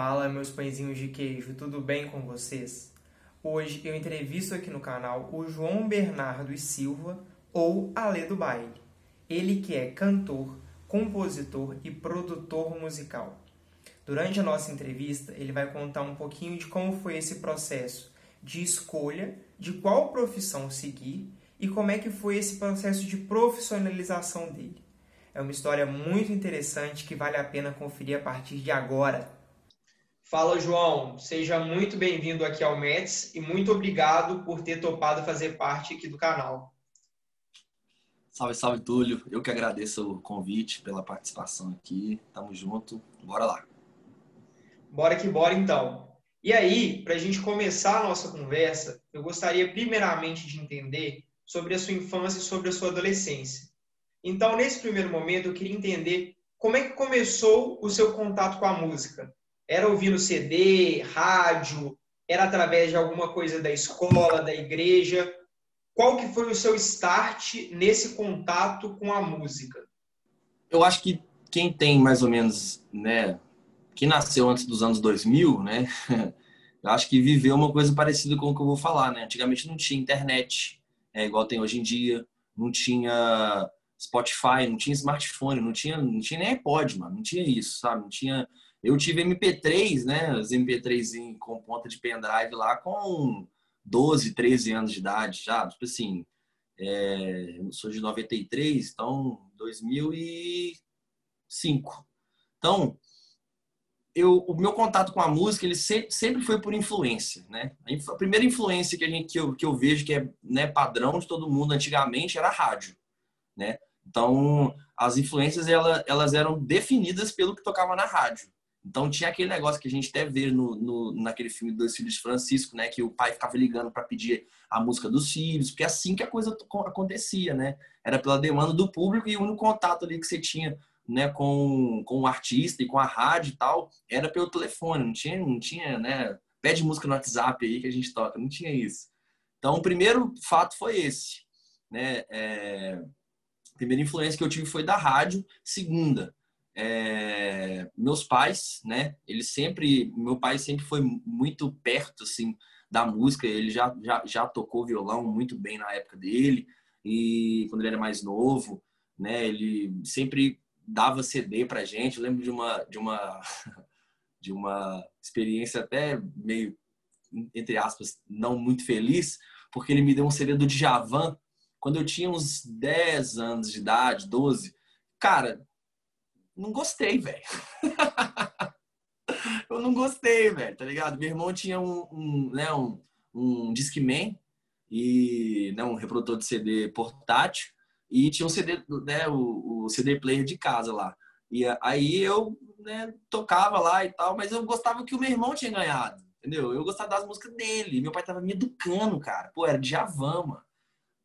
Fala, meus pãezinhos de queijo, tudo bem com vocês? Hoje eu entrevisto aqui no canal o João Bernardo e Silva, ou Alê do Baile. Ele que é cantor, compositor e produtor musical. Durante a nossa entrevista, ele vai contar um pouquinho de como foi esse processo de escolha de qual profissão seguir e como é que foi esse processo de profissionalização dele. É uma história muito interessante que vale a pena conferir a partir de agora. Fala, João. Seja muito bem-vindo aqui ao METS e muito obrigado por ter topado fazer parte aqui do canal. Salve, salve, Túlio. Eu que agradeço o convite pela participação aqui. Tamo junto. Bora lá. Bora que bora, então. E aí, para a gente começar a nossa conversa, eu gostaria primeiramente de entender sobre a sua infância e sobre a sua adolescência. Então, nesse primeiro momento, eu queria entender como é que começou o seu contato com a música. Era ouvindo CD, rádio, era através de alguma coisa da escola, da igreja? Qual que foi o seu start nesse contato com a música? Eu acho que quem tem mais ou menos, né, que nasceu antes dos anos 2000, né, eu acho que viveu uma coisa parecida com o que eu vou falar, né? Antigamente não tinha internet, é igual tem hoje em dia, não tinha Spotify, não tinha smartphone, não tinha, não tinha nem iPod, mano, não tinha isso, sabe? Não tinha. Eu tive MP3, né? Os MP3 com ponta de pendrive lá com 12, 13 anos de idade já. Tipo assim, é, eu sou de 93, então 2005. Então, eu, o meu contato com a música ele sempre, sempre foi por influência, né? A primeira influência que a gente que eu, que eu vejo que é né, padrão de todo mundo antigamente era a rádio, né? Então, as influências elas, elas eram definidas pelo que tocava na rádio. Então, tinha aquele negócio que a gente até vê no, no, naquele filme Dois Filhos de Francisco, né? Que o pai ficava ligando para pedir a música dos filhos, porque é assim que a coisa acontecia, né? Era pela demanda do público e o único contato ali que você tinha né, com, com o artista e com a rádio e tal, era pelo telefone, não tinha, não tinha, né? Pede música no WhatsApp aí que a gente toca, não tinha isso. Então, o primeiro fato foi esse, né? É, primeira influência que eu tive foi da rádio. Segunda, é, meus pais, né? Eles sempre, meu pai sempre foi muito perto, assim, da música. Ele já, já, já tocou violão muito bem na época dele e quando ele era mais novo, né? Ele sempre dava CD pra gente. Eu lembro de uma, de uma, de uma experiência até meio, entre aspas, não muito feliz, porque ele me deu um CD do Djavan quando eu tinha uns 10 anos de idade, 12, cara, não gostei, velho. eu não gostei, velho, tá ligado? Meu irmão tinha um, um né, um, um Discman e né, um reprodutor de CD portátil e tinha um CD, né, o, o CD player de casa lá. E aí eu né, tocava lá e tal, mas eu gostava que o meu irmão tinha ganhado, entendeu? Eu gostava das músicas dele. Meu pai tava me educando, cara. Pô, era de Javan, mano.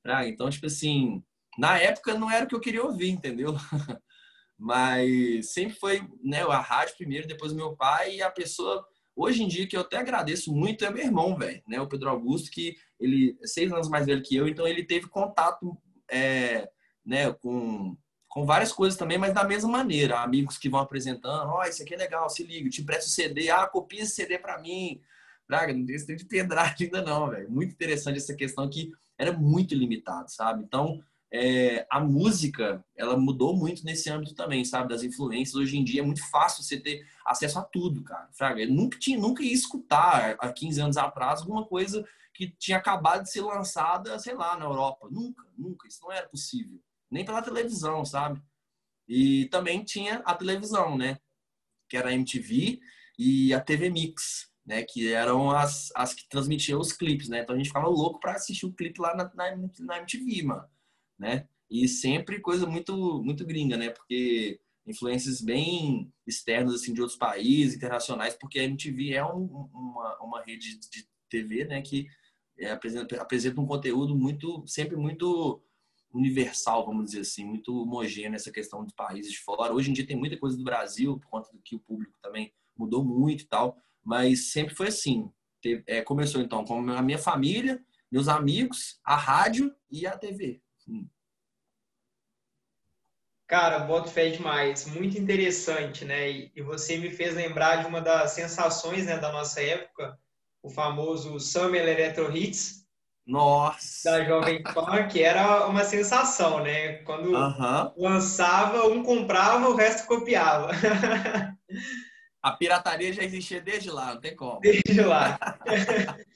Ah, então, tipo assim, na época não era o que eu queria ouvir, entendeu? Mas sempre foi né, a rádio primeiro, depois o meu pai e a pessoa. Hoje em dia, que eu até agradeço muito, é meu irmão, velho, né? O Pedro Augusto, que ele é seis anos mais velho que eu, então ele teve contato é, né, com, com várias coisas também, mas da mesma maneira. Amigos que vão apresentando, ó, oh, isso aqui é legal, se liga, te empresto o CD, ah, copia esse CD para mim. Braga, não tem de pendrive ainda não, velho. Muito interessante essa questão que era muito limitado, sabe? Então, é, a música, ela mudou muito nesse âmbito também, sabe? Das influências. Hoje em dia é muito fácil você ter acesso a tudo, cara. Fraga, eu nunca, tinha, nunca ia escutar, há 15 anos atrás, alguma coisa que tinha acabado de ser lançada, sei lá, na Europa. Nunca, nunca. Isso não era possível. Nem pela televisão, sabe? E também tinha a televisão, né? Que era a MTV e a TV Mix né? Que eram as, as que transmitiam os clipes, né? Então a gente ficava louco para assistir o clipe lá na, na, na MTV, mano, né? E sempre coisa muito, muito gringa, né? Porque influências bem externas, assim, de outros países, internacionais, porque a MTV é um, uma, uma rede de TV, né? Que é, apresenta, apresenta um conteúdo muito, sempre muito universal, vamos dizer assim, muito homogêneo essa questão dos países de fora. Hoje em dia tem muita coisa do Brasil, por conta do que o público também mudou muito e tal, mas sempre foi assim. É, começou então com a minha família, meus amigos, a rádio e a TV. Cara, boto fé demais, muito interessante, né? E você me fez lembrar de uma das sensações né, da nossa época, o famoso Summer Electro Hits, nossa! Da Jovem Pan, que era uma sensação, né? Quando lançava, um comprava, o resto copiava. A pirataria já existia desde lá, não tem como. Desde lá.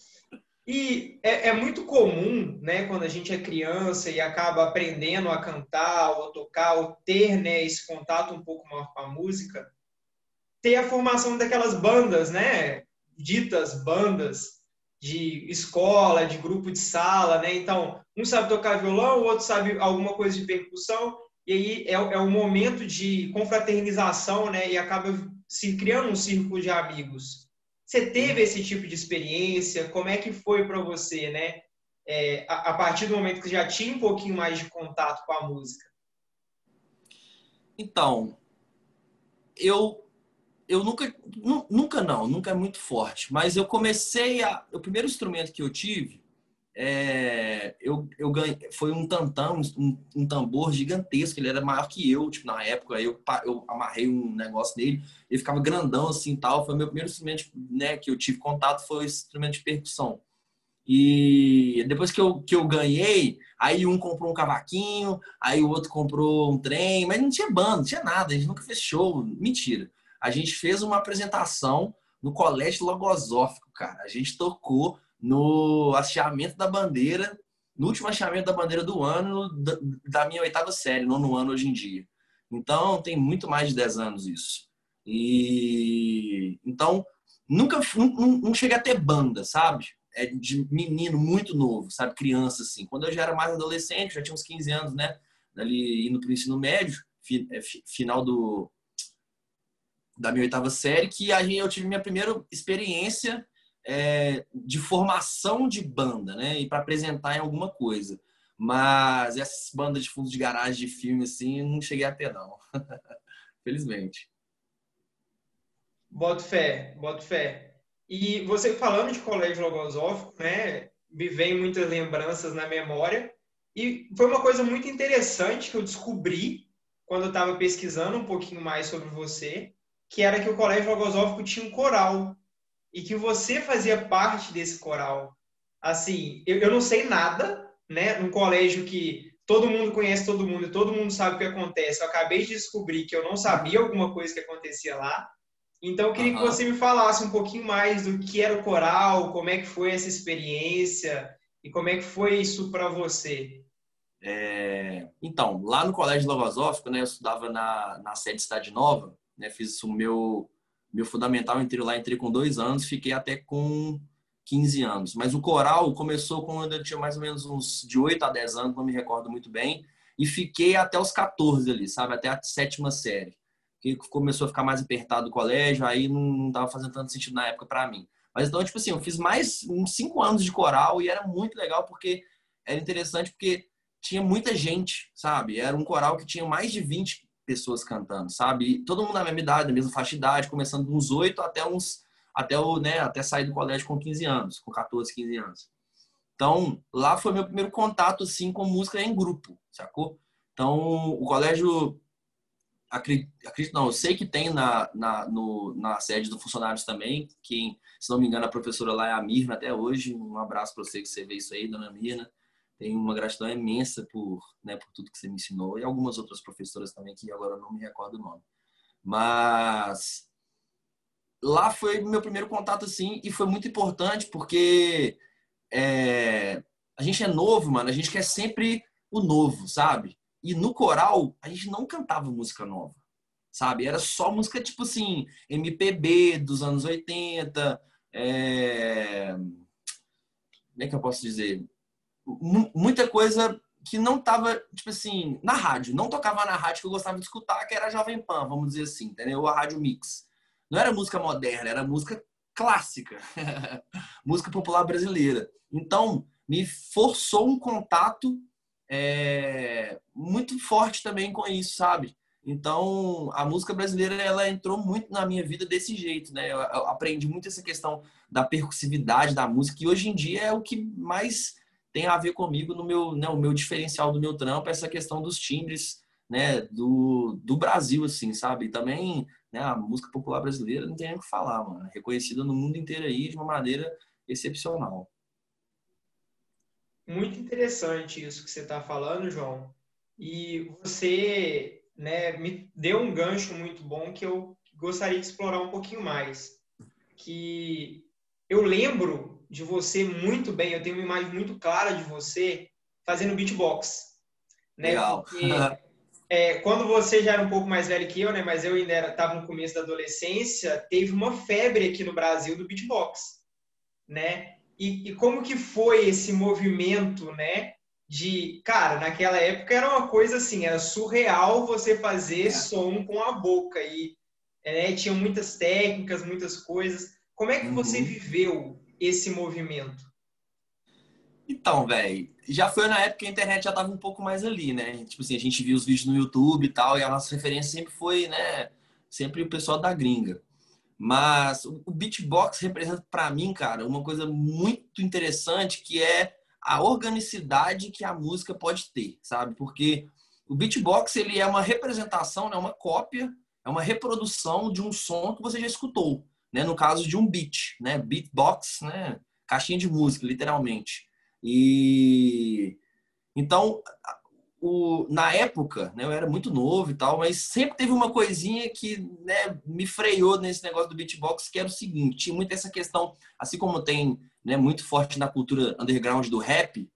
e é, é, muito comum, né, quando a gente é criança e acaba aprendendo a cantar ou tocar, ou ter né, esse contato um pouco maior com a música, ter a formação daquelas bandas, né? Ditas bandas, de escola, de grupo de sala, né? Então, um sabe tocar violão, o outro sabe alguma coisa de percussão, e aí é, é um momento de confraternização, né? E acaba se criando um círculo de amigos. Você teve esse tipo de experiência? Como é que foi para você, né? É, a, a partir do momento que já tinha um pouquinho mais de contato com a música. Então, eu eu nunca, nunca não, nunca é muito forte. Mas eu comecei a, o primeiro instrumento que eu tive, é, eu, eu ganhei, foi um tantão, um, um, tambor gigantesco. Ele era maior que eu, tipo na época. Eu, eu amarrei um negócio nele, ele ficava grandão assim, tal. Foi o meu primeiro instrumento, né, que eu tive contato foi esse instrumento de percussão. E depois que eu, que eu ganhei, aí um comprou um cavaquinho, aí o outro comprou um trem, mas não tinha banda, não tinha nada, a gente nunca fez show, mentira a gente fez uma apresentação no Colégio Logosófico, cara. A gente tocou no hasteamento da bandeira, no último hasteamento da bandeira do ano, da minha oitava série, nono ano hoje em dia. Então, tem muito mais de 10 anos isso. E então, nunca não, não cheguei a ter banda, sabe? É de menino muito novo, sabe? Criança, assim. Quando eu já era mais adolescente, já tinha uns 15 anos, né? Ali indo para o ensino médio, é, final do, da minha oitava série, que aí eu tive minha primeira experiência é, de formação de banda, né? E para apresentar em alguma coisa. Mas essas bandas de fundo de garagem de filme, assim, não cheguei a ter, não. Felizmente. Boto fé, boto fé. E você falando de colégio logosófico, né? Me vem muitas lembranças na memória. E foi uma coisa muito interessante que eu descobri quando eu estava pesquisando um pouquinho mais sobre você, que era que o Colégio Logosófico tinha um coral e que você fazia parte desse coral. Assim, eu, eu não sei nada, né? Num colégio que todo mundo conhece todo mundo todo mundo sabe o que acontece. Eu acabei de descobrir que eu não sabia alguma coisa que acontecia lá. Então, eu queria uhum. que você me falasse um pouquinho mais do que era o coral, como é que foi essa experiência e como é que foi isso para você. É... Então, lá no Colégio Logosófico, né, eu estudava na, na sede Cidade Nova, né? Fiz o meu, meu fundamental, entrei lá, entrei com dois anos, fiquei até com 15 anos. Mas o coral começou quando eu tinha mais ou menos uns de 8 a 10 anos, não me recordo muito bem, e fiquei até os 14 ali, sabe? Até a sétima série. Que começou a ficar mais apertado o colégio, aí não estava fazendo tanto sentido na época para mim. Mas então, tipo assim, eu fiz mais uns 5 anos de coral e era muito legal porque era interessante porque tinha muita gente, sabe? Era um coral que tinha mais de 20 pessoas cantando, sabe? E todo mundo na mesma idade, na mesma faixa de idade, começando dos 8 até uns até o, né, até sair do colégio com 15 anos, com 14, 15 anos. Então, lá foi meu primeiro contato assim com música em grupo, sacou? Então, o colégio acredito, não, eu sei que tem na, na, no, na sede do funcionários também, que, se não me engano, a professora lá é a Mirna até hoje. Um abraço para você que você vê isso aí, dona Mirna. Tenho uma gratidão imensa por, né, por tudo que você me ensinou e algumas outras professoras também que agora não me recordo o nome. Mas lá foi meu primeiro contato assim e foi muito importante porque é, a gente é novo, mano. A gente quer sempre o novo, sabe? E no coral a gente não cantava música nova, sabe? Era só música tipo assim MPB dos anos 80. É... Como é que eu posso dizer? Muita coisa que não tava, tipo assim, na rádio. Não tocava na rádio que eu gostava de escutar, que era Jovem Pan, vamos dizer assim, entendeu? A rádio mix. Não era música moderna, era música clássica. música popular brasileira. Então, me forçou um contato é, muito forte também com isso, sabe? Então, a música brasileira, ela entrou muito na minha vida desse jeito, né? Eu aprendi muito essa questão da percussividade da música, que hoje em dia é o que mais tem a ver comigo no meu, né, o meu diferencial do meu trampo, essa questão dos timbres né, do, do Brasil, assim, sabe? E também né, a música popular brasileira não tem nem o que falar, mano. Reconhecida no mundo inteiro aí de uma maneira excepcional. Muito interessante isso que você está falando, João. E você né, me deu um gancho muito bom que eu gostaria de explorar um pouquinho mais. Que eu lembro de você muito bem, eu tenho uma imagem muito clara de você fazendo beatbox. Né? Legal. Porque, é, quando você já era um pouco mais velho que eu, né, mas eu ainda estava no começo da adolescência, teve uma febre aqui no Brasil do beatbox. Né? E, e como que foi esse movimento, né? de, cara, naquela época era uma coisa assim, era surreal você fazer é. som com a boca e é, tinha muitas técnicas, muitas coisas. Como é que você uhum. viveu esse movimento? Então, velho, já foi na época que a internet já tava um pouco mais ali, né? Tipo assim, a gente via os vídeos no YouTube e tal, e a nossa referência sempre foi, né? Sempre o pessoal da gringa. Mas o beatbox representa para mim, cara, uma coisa muito interessante que é a organicidade que a música pode ter, sabe? Porque o beatbox ele é uma representação, né, uma cópia, é uma reprodução de um som que você já escutou, né? No caso de um beat, né? Beatbox, né? Caixinha de música, literalmente. E então, o, na época, né, eu era muito novo e tal, mas sempre teve uma coisinha que né, me freou nesse negócio do beatbox, que era o seguinte: tinha muito essa questão, assim como tem né, muito forte na cultura underground do rap,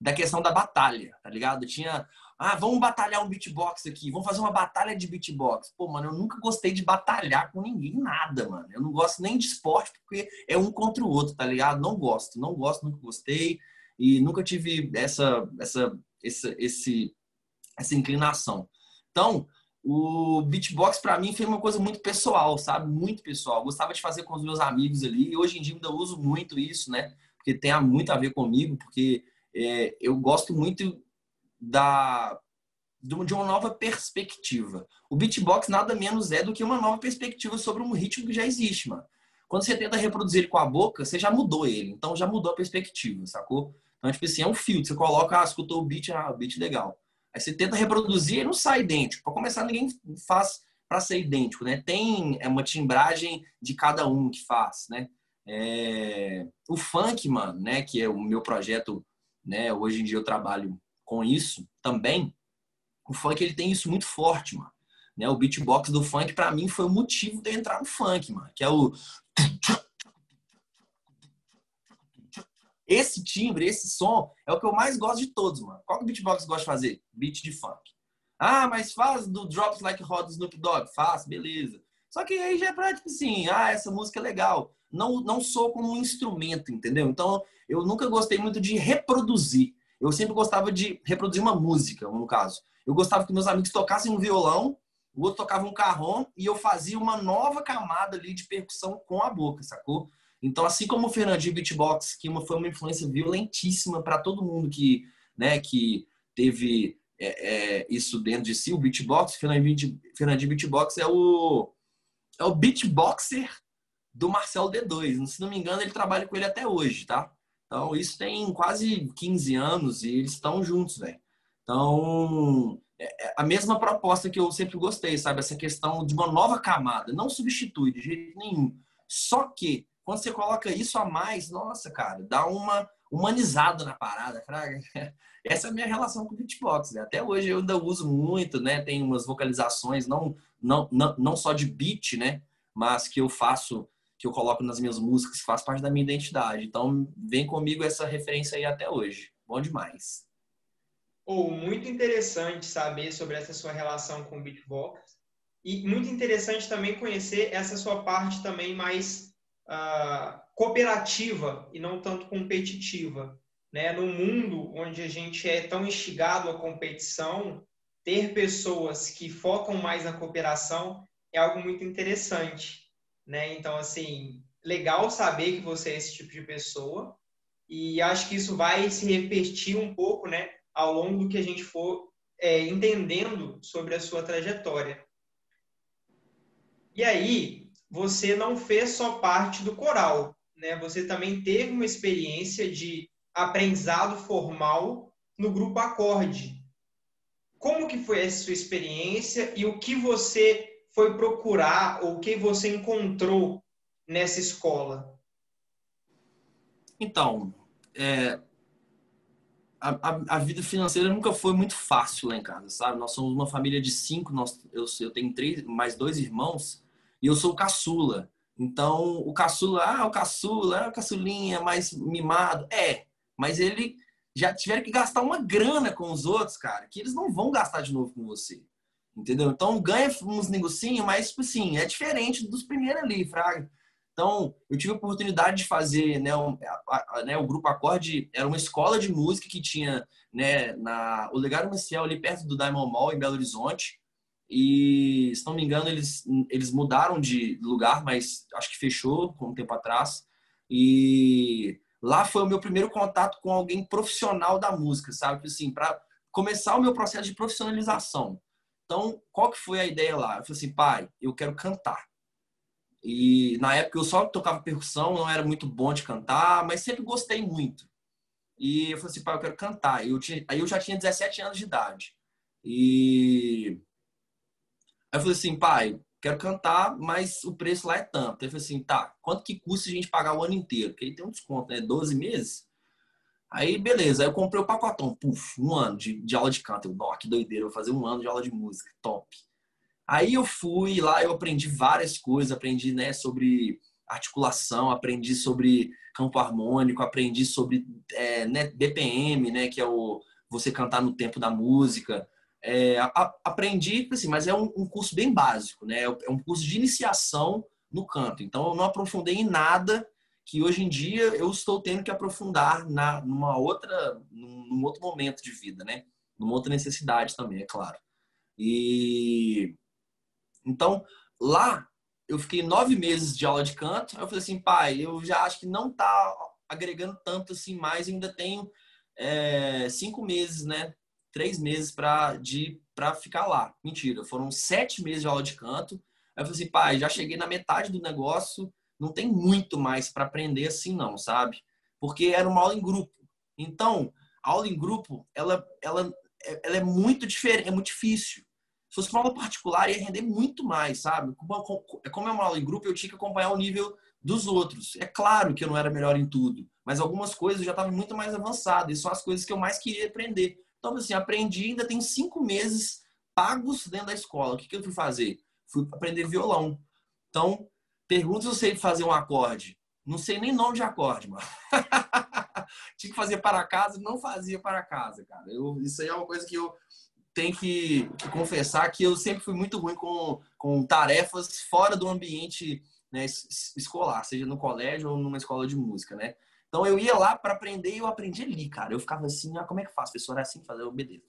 da questão da batalha, tá ligado? Tinha, ah, vamos batalhar um beatbox aqui, vamos fazer uma batalha de beatbox. Pô, mano, eu nunca gostei de batalhar com ninguém, nada, mano. Eu não gosto nem de esporte, porque é um contra o outro, tá ligado? Não gosto, não gosto, nunca gostei. E nunca tive essa, essa, essa, esse, essa inclinação. Então, o beatbox para mim foi uma coisa muito pessoal, sabe? Muito pessoal. Eu gostava de fazer com os meus amigos ali. E hoje em dia ainda uso muito isso, né? Porque tem muito a ver comigo, porque é, eu gosto muito da de uma nova perspectiva. O beatbox nada menos é do que uma nova perspectiva sobre um ritmo que já existe, mano. Quando você tenta reproduzir com a boca, você já mudou ele. Então já mudou a perspectiva, sacou? Então, tipo assim, é um filtro. Você coloca, ah, escutou o beat, ah, o beat legal. Aí você tenta reproduzir e não sai idêntico. Para começar, ninguém faz para ser idêntico, né? Tem é uma timbragem de cada um que faz, né? É... O funk, mano, né? Que é o meu projeto, né? Hoje em dia eu trabalho com isso também. O funk ele tem isso muito forte, mano. Né? O beatbox do funk para mim foi o motivo de eu entrar no funk, mano. Que é o Esse timbre, esse som é o que eu mais gosto de todos, mano. Qual que o beatbox gosta de fazer? Beat de funk. Ah, mas faz do Drops Like Hot do Snoop Dogg? Faz, beleza. Só que aí já é pra, tipo assim, ah, essa música é legal. Não, não sou como um instrumento, entendeu? Então, eu nunca gostei muito de reproduzir. Eu sempre gostava de reproduzir uma música, no caso. Eu gostava que meus amigos tocassem um violão, o outro tocava um carrom e eu fazia uma nova camada ali de percussão com a boca, sacou? Então, assim como o Fernandinho Beatbox, que uma, foi uma influência violentíssima para todo mundo que, né, que teve é, é, isso dentro de si, o beatbox, Fernandinho, Fernandinho Beatbox é o, é o beatboxer do Marcel D2. Se não me engano, ele trabalha com ele até hoje, tá? Então, isso tem quase 15 anos e eles estão juntos, velho. Então, é, é a mesma proposta que eu sempre gostei, sabe? Essa questão de uma nova camada. Não substitui de jeito nenhum. Só que quando você coloca isso a mais, nossa, cara, dá uma humanizada na parada, fraga. Essa é a minha relação com o beatbox, né? Até hoje eu ainda uso muito, né? Tem umas vocalizações, não, não, não, não só de beat, né? Mas que eu faço, que eu coloco nas minhas músicas, que faz parte da minha identidade. Então, vem comigo essa referência aí até hoje. Bom demais. Oh, muito interessante saber sobre essa sua relação com o beatbox. E muito interessante também conhecer essa sua parte também mais uh, cooperativa e não tanto competitiva. Né? No mundo onde a gente é tão instigado à competição, ter pessoas que focam mais na cooperação é algo muito interessante. Né? Então, assim, legal saber que você é esse tipo de pessoa e acho que isso vai se repetir um pouco né, ao longo do que a gente for é, entendendo sobre a sua trajetória. E aí, você não fez só parte do coral, né? Você também teve uma experiência de aprendizado formal no grupo Acorde. como que foi essa sua experiência e o que você foi procurar ou o que você encontrou nessa escola? Então, é, a, a, a, vida financeira nunca foi muito fácil lá em casa, sabe? Nós somos uma família de cinco, nós, eu, eu tenho três, mais dois irmãos, e eu sou o caçula. Então, o caçula, ah, o caçula, ah, o caçulinha, mais mimado. É, mas ele já tiveram que gastar uma grana com os outros, cara, que eles não vão gastar de novo com você. Entendeu? Então, ganha uns negocinhos, mas, tipo assim, é diferente dos primeiros ali, Fraga. Então, eu tive a oportunidade de fazer, né, um, a, a, né, o Grupo Acorde era uma escola de música que tinha, né, na, o Legado Maciel ali perto do Diamond Mall, em Belo Horizonte. E, se não me engano, eles, eles mudaram de lugar, mas acho que fechou um tempo atrás. E lá foi o meu primeiro contato com alguém profissional da música, sabe? Assim, para começar o meu processo de profissionalização. Então, qual que foi a ideia lá? Eu falei assim, pai, eu quero cantar. E na época eu só tocava percussão, não era muito bom de cantar, mas sempre gostei muito. E eu falei assim, pai, eu quero cantar. Eu tinha, aí eu já tinha 17 anos de idade. E aí eu falei assim, pai, quero cantar, mas o preço lá é tanto. Ele falou assim, tá, quanto que custa a gente pagar o ano inteiro? Porque aí tem um desconto, né? 12 meses. Aí, beleza. Aí eu comprei o pacotão. Puf, um ano de, de aula de canto. Eu, nó, que doideira, vou fazer um ano de aula de música. Top. Aí eu fui lá, eu aprendi várias coisas, aprendi né, sobre articulação, aprendi sobre campo harmônico, aprendi sobre é, né, BPM, né, que é o você cantar no tempo da música. É, a, aprendi, tipo assim, mas é um, um, curso bem básico, né? É um curso de iniciação no canto. Então eu não aprofundei em nada que hoje em dia eu estou tendo que aprofundar na numa outra num, outro momento de vida, né? Numa outra necessidade também, é claro. E então, lá, eu fiquei nove meses de aula de canto. Aí eu falei assim, pai, eu já acho que não tá agregando tanto assim mais. Ainda tenho é, cinco meses, né? Três meses para para ficar lá. Mentira, foram sete meses de aula de canto. Aí eu falei assim, pai, já cheguei na metade do negócio. Não tem muito mais para aprender assim, não, sabe? Porque era uma aula em grupo. Então, a aula em grupo, ela, ela, ela é muito diferente, é muito difícil. Se fosse uma aula particular, ia render muito mais, sabe? Como é uma aula em grupo, eu tinha que acompanhar o nível dos outros. É claro que eu não era melhor em tudo, mas algumas coisas já estava muito mais avançado. E são as coisas que eu mais queria aprender. Então, assim, aprendi, ainda tem cinco meses pagos dentro da escola. O que, que eu fui fazer? Fui aprender violão. Então, pergunta se eu sei fazer um acorde. Não sei nem nome de acorde, mano. Tinha que fazer para casa, não fazia para casa, cara. Eu, isso aí é uma coisa que eu tenho que, que, confessar que eu sempre fui muito ruim com, com tarefas fora do ambiente né, escolar, seja no colégio ou numa escola de música, né? Então eu ia lá para aprender e eu aprendi ali, cara. Eu ficava assim, ah, como é que faz? Professor, é assim fazer, eu obedeço.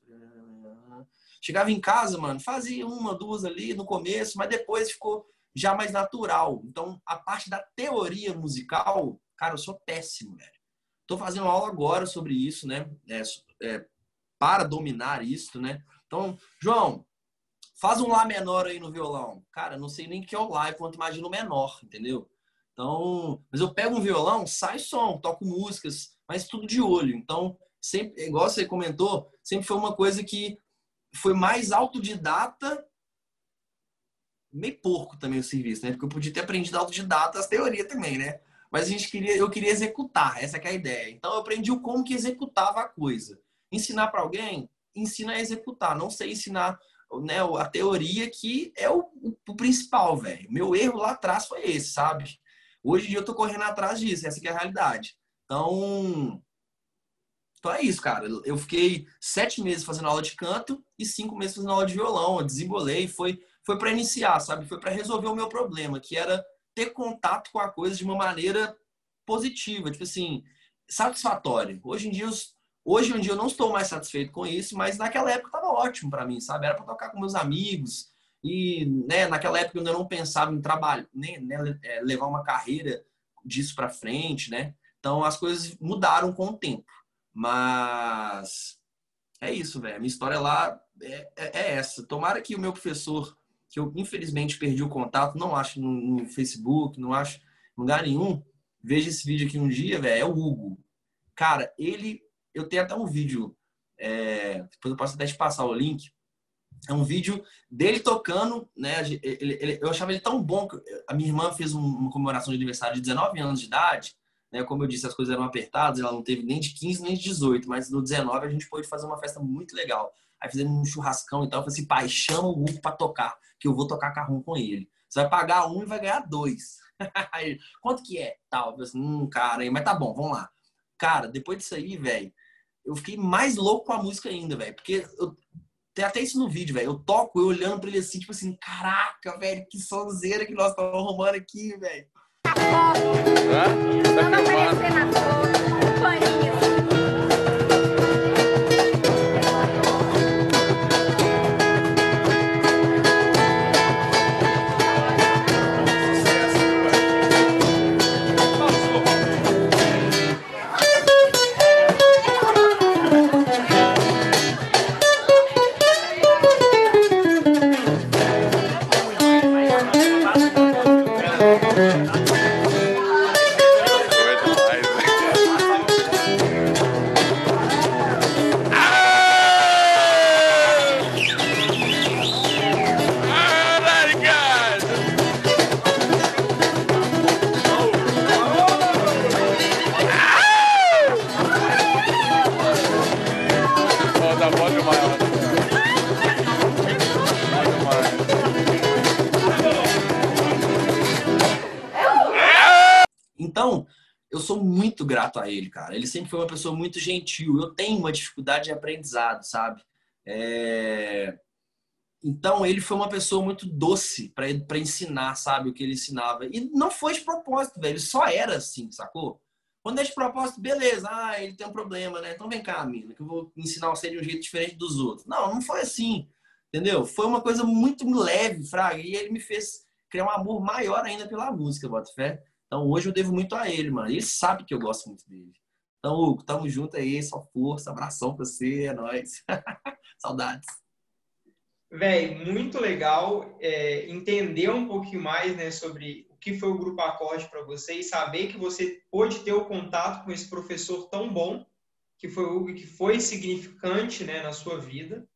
Chegava em casa, mano, fazia uma, duas ali no começo, mas depois ficou já mais natural. Então, a parte da teoria musical, cara, eu sou péssimo, velho. Tô fazendo aula agora sobre isso, né? É, é, para dominar isso, né? Então, João, faz um Lá menor aí no violão. Cara, não sei nem que é o Lá, quanto imagina o menor, entendeu? Então, mas eu pego um violão, sai som, toco músicas, mas tudo de olho. Então, sempre, igual você comentou, sempre foi uma coisa que foi mais autodidata, meio porco também o serviço, né? Porque eu podia ter aprendido autodidata as teorias também, né? Mas a gente queria, eu queria executar, essa é a ideia. Então eu aprendi o como que executava a coisa. Ensinar para alguém, ensina a executar. Não sei ensinar né, a teoria que é o, o principal, velho. Meu erro lá atrás foi esse, sabe? Hoje em dia eu tô correndo atrás disso, essa é a realidade. Então, então é isso, cara. Eu fiquei sete meses fazendo aula de canto e cinco meses fazendo aula de violão. Eu desembolei, foi, foi para iniciar, sabe? Foi para resolver o meu problema, que era ter contato com a coisa de uma maneira positiva, tipo assim, satisfatória. Hoje em dia Hoje em dia eu não estou mais satisfeito com isso, mas naquela época estava ótimo para mim, sabe? Era para tocar com meus amigos e, né, naquela época eu ainda não pensava em trabalho, nem né, é, levar uma carreira disso para frente, né? Então as coisas mudaram com o tempo, mas é isso, velho. Minha história lá é, é, é, essa. Tomara que o meu professor, que eu infelizmente perdi o contato, não acho no, Facebook, não acho em lugar nenhum, veja esse vídeo aqui um dia, velho. É o Hugo. Cara, ele eu tenho até um vídeo, é, depois eu posso até te passar o link. É um vídeo dele tocando, né? Ele, ele, eu achava ele tão bom a minha irmã fez uma comemoração de aniversário de 19 anos de idade, né? Como eu disse, as coisas eram apertadas, ela não teve nem de 15 nem de 18, mas no 19 a gente pôde fazer uma festa muito legal. Aí fizemos um churrascão e tal. Eu falei assim, pai, chama o Hugo pra tocar, que eu vou tocar carrão com ele. Você vai pagar um e vai ganhar dois. Aí, quanto que é? Tal. Eu falei assim, hum, cara, mas tá bom, vamos lá. Cara, depois disso aí, velho, eu fiquei mais louco com a música ainda, velho. Porque eu, tem até isso no vídeo, velho. Eu toco, eu olhando pra ele assim, tipo assim, caraca, velho, que sonzeira que nós estamos arrumando aqui, velho. Tá grato sempre foi uma pessoa muito gentil. Eu tenho uma dificuldade de aprendizado, sabe? É... Então, ele foi uma pessoa muito doce para ensinar, sabe? O que ele ensinava. E não foi de propósito, velho. Ele só era assim, sacou? Quando é de propósito, beleza. Ah, ele tem um problema, né? Então vem cá, amiga, que eu vou ensinar você de um jeito diferente dos outros. Não, não foi assim. Entendeu? Foi uma coisa muito leve, fraga. E ele me fez criar um amor maior ainda pela música, Botafé. Então hoje eu devo muito a ele, mano. Ele sabe que eu gosto muito dele. Então, Hugo, tamo junto aí, só força, abração pra você, é nóis. Saudades. Véi, muito legal é, entender um pouquinho mais né, sobre o que foi o Grupo Acorde para você e saber que você pôde ter o contato com esse professor tão bom, que foi o Hugo, que foi significante né, na sua vida.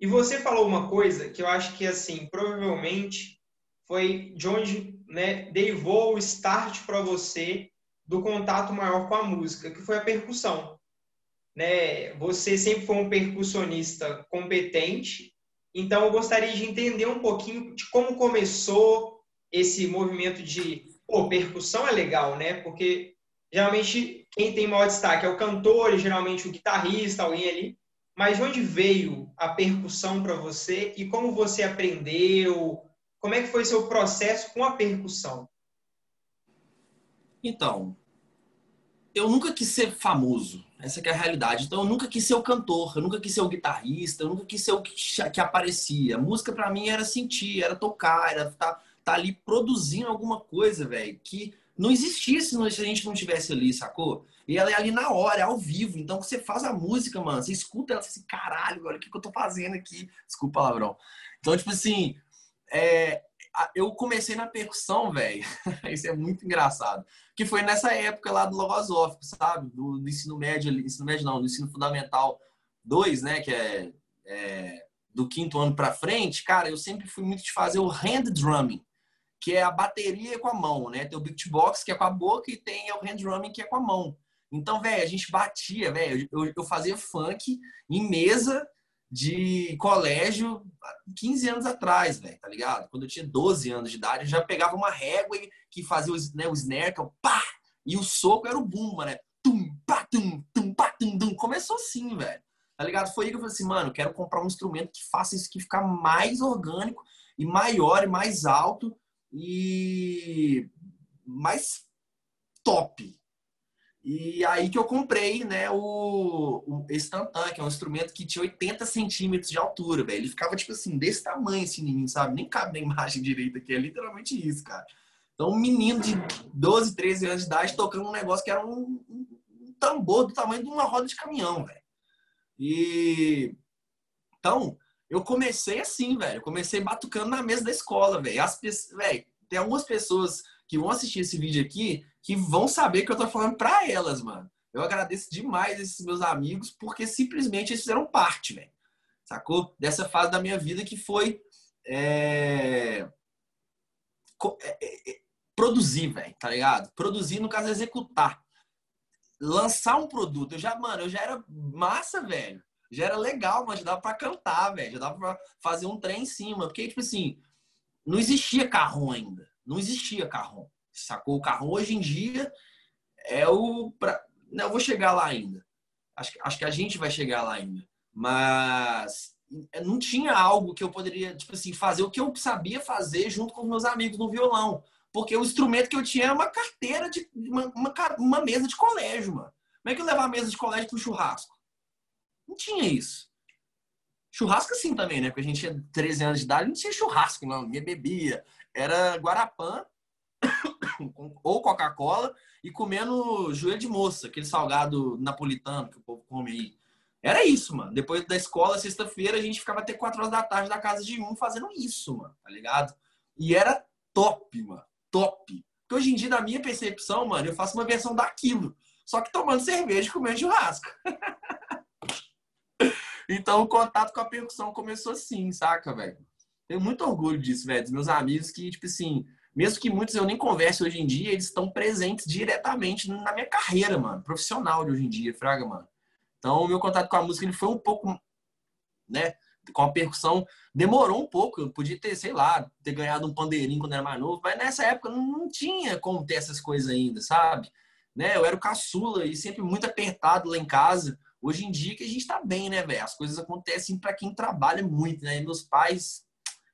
E você falou uma coisa que eu acho que, assim, provavelmente foi de onde né, derivou o start para você do contato maior com a música, que foi a percussão. Né? Você sempre foi um percussionista competente, então eu gostaria de entender um pouquinho de como começou esse movimento de, pô, percussão é legal, né? Porque geralmente quem tem maior destaque é o cantor, e geralmente o guitarrista, alguém ali. Mas de onde veio a percussão para você e como você aprendeu? Como é que foi seu processo com a percussão? Então, eu nunca quis ser famoso. Essa é a realidade. Então, eu nunca quis ser o cantor, eu nunca quis ser o guitarrista, eu nunca quis ser o que, que aparecia. A música para mim era sentir, era tocar, era estar tá, tá ali produzindo alguma coisa, velho, que não existisse se a gente não estivesse ali, sacou? E ela é ali na hora, ao vivo. Então, você faz a música, mano, você escuta ela, assim, caralho, olha o que, que eu tô fazendo aqui. Desculpa, palavrão. Então, tipo assim, é, eu comecei na percussão, velho. Isso é muito engraçado. Que foi nessa época lá do Logosófico, sabe? Do, do, ensino médio, ensino médio não, do ensino fundamental 2, né? Que é, é do quinto ano para frente. Cara, eu sempre fui muito de fazer o hand drumming, que é a bateria com a mão, né? Tem o beatbox, que é com a boca, e tem o hand drumming, que é com a mão. Então, velho, a gente batia, velho. Eu, eu fazia funk em mesa de colégio 15 anos atrás, velho, tá ligado? Quando eu tinha 12 anos de idade, eu já pegava uma régua que fazia o, né, o que é pá, e o soco era o bumba, né? Tum, pá, tum, tum, pá, tum, tum. Começou assim, velho. Tá ligado? Foi aí que eu falei assim, mano, quero comprar um instrumento que faça isso aqui ficar mais orgânico e maior e mais alto e mais top, e aí que eu comprei, né, o, o que é um instrumento que tinha 80 centímetros de altura, velho. Ele ficava, tipo assim, desse tamanho, esse menino, sabe? Nem cabe na imagem direita aqui, é literalmente isso, cara. Então, um menino de 12, 13 anos de idade tocando um negócio que era um, um, um tambor do tamanho de uma roda de caminhão, velho. E... Então, eu comecei assim, velho. Eu comecei batucando na mesa da escola, velho. As pessoas, velho, tem algumas pessoas que vão assistir esse vídeo aqui que vão saber que eu tô falando para elas, mano. Eu agradeço demais esses meus amigos porque simplesmente eles fizeram parte, velho. sacou? Dessa fase da minha vida que foi é... É, é... produzir, velho, tá ligado? Produzir, no caso, executar. Lançar um produto. Eu já, mano, eu já era massa, velho. Já era legal, mas já dava pra cantar, velho. Já dava pra fazer um trem em cima. Porque, tipo assim, não existia carro ainda. Não existia carro. Sacou? O carro hoje em dia é o. Pra... Não, eu vou chegar lá ainda. Acho, acho que a gente vai chegar lá ainda. Mas não tinha algo que eu poderia, tipo assim, fazer o que eu sabia fazer junto com meus amigos no violão. Porque o instrumento que eu tinha era uma carteira de. uma, uma, uma mesa de colégio, mano. Como é que eu levar a mesa de colégio pro churrasco? Não tinha isso. Churrasco assim também, né? Porque a gente tinha 13 anos de idade, não tinha churrasco, não. Ninguém bebia. Era Guarapã ou Coca-Cola e comendo joelho de moça, aquele salgado napolitano que o povo come aí. Era isso, mano. Depois da escola, sexta-feira, a gente ficava até 4 horas da tarde na casa de um fazendo isso, mano. Tá ligado? E era top, mano. Top. Porque hoje em dia, na minha percepção, mano, eu faço uma versão daquilo. Só que tomando cerveja e comendo churrasco. então, o contato com a percussão começou assim, saca, velho? Tenho muito orgulho disso, velho. Dos meus amigos que, tipo assim, mesmo que muitos eu nem converse hoje em dia, eles estão presentes diretamente na minha carreira, mano, profissional de hoje em dia, fraga, mano. Então, o meu contato com a música ele foi um pouco, né, com a percussão, demorou um pouco. Eu podia ter, sei lá, ter ganhado um pandeirinho quando era mais novo, mas nessa época não tinha como ter essas coisas ainda, sabe? Né? Eu era o caçula e sempre muito apertado lá em casa. Hoje em dia que a gente tá bem, né, velho? As coisas acontecem para quem trabalha muito, né? E meus pais,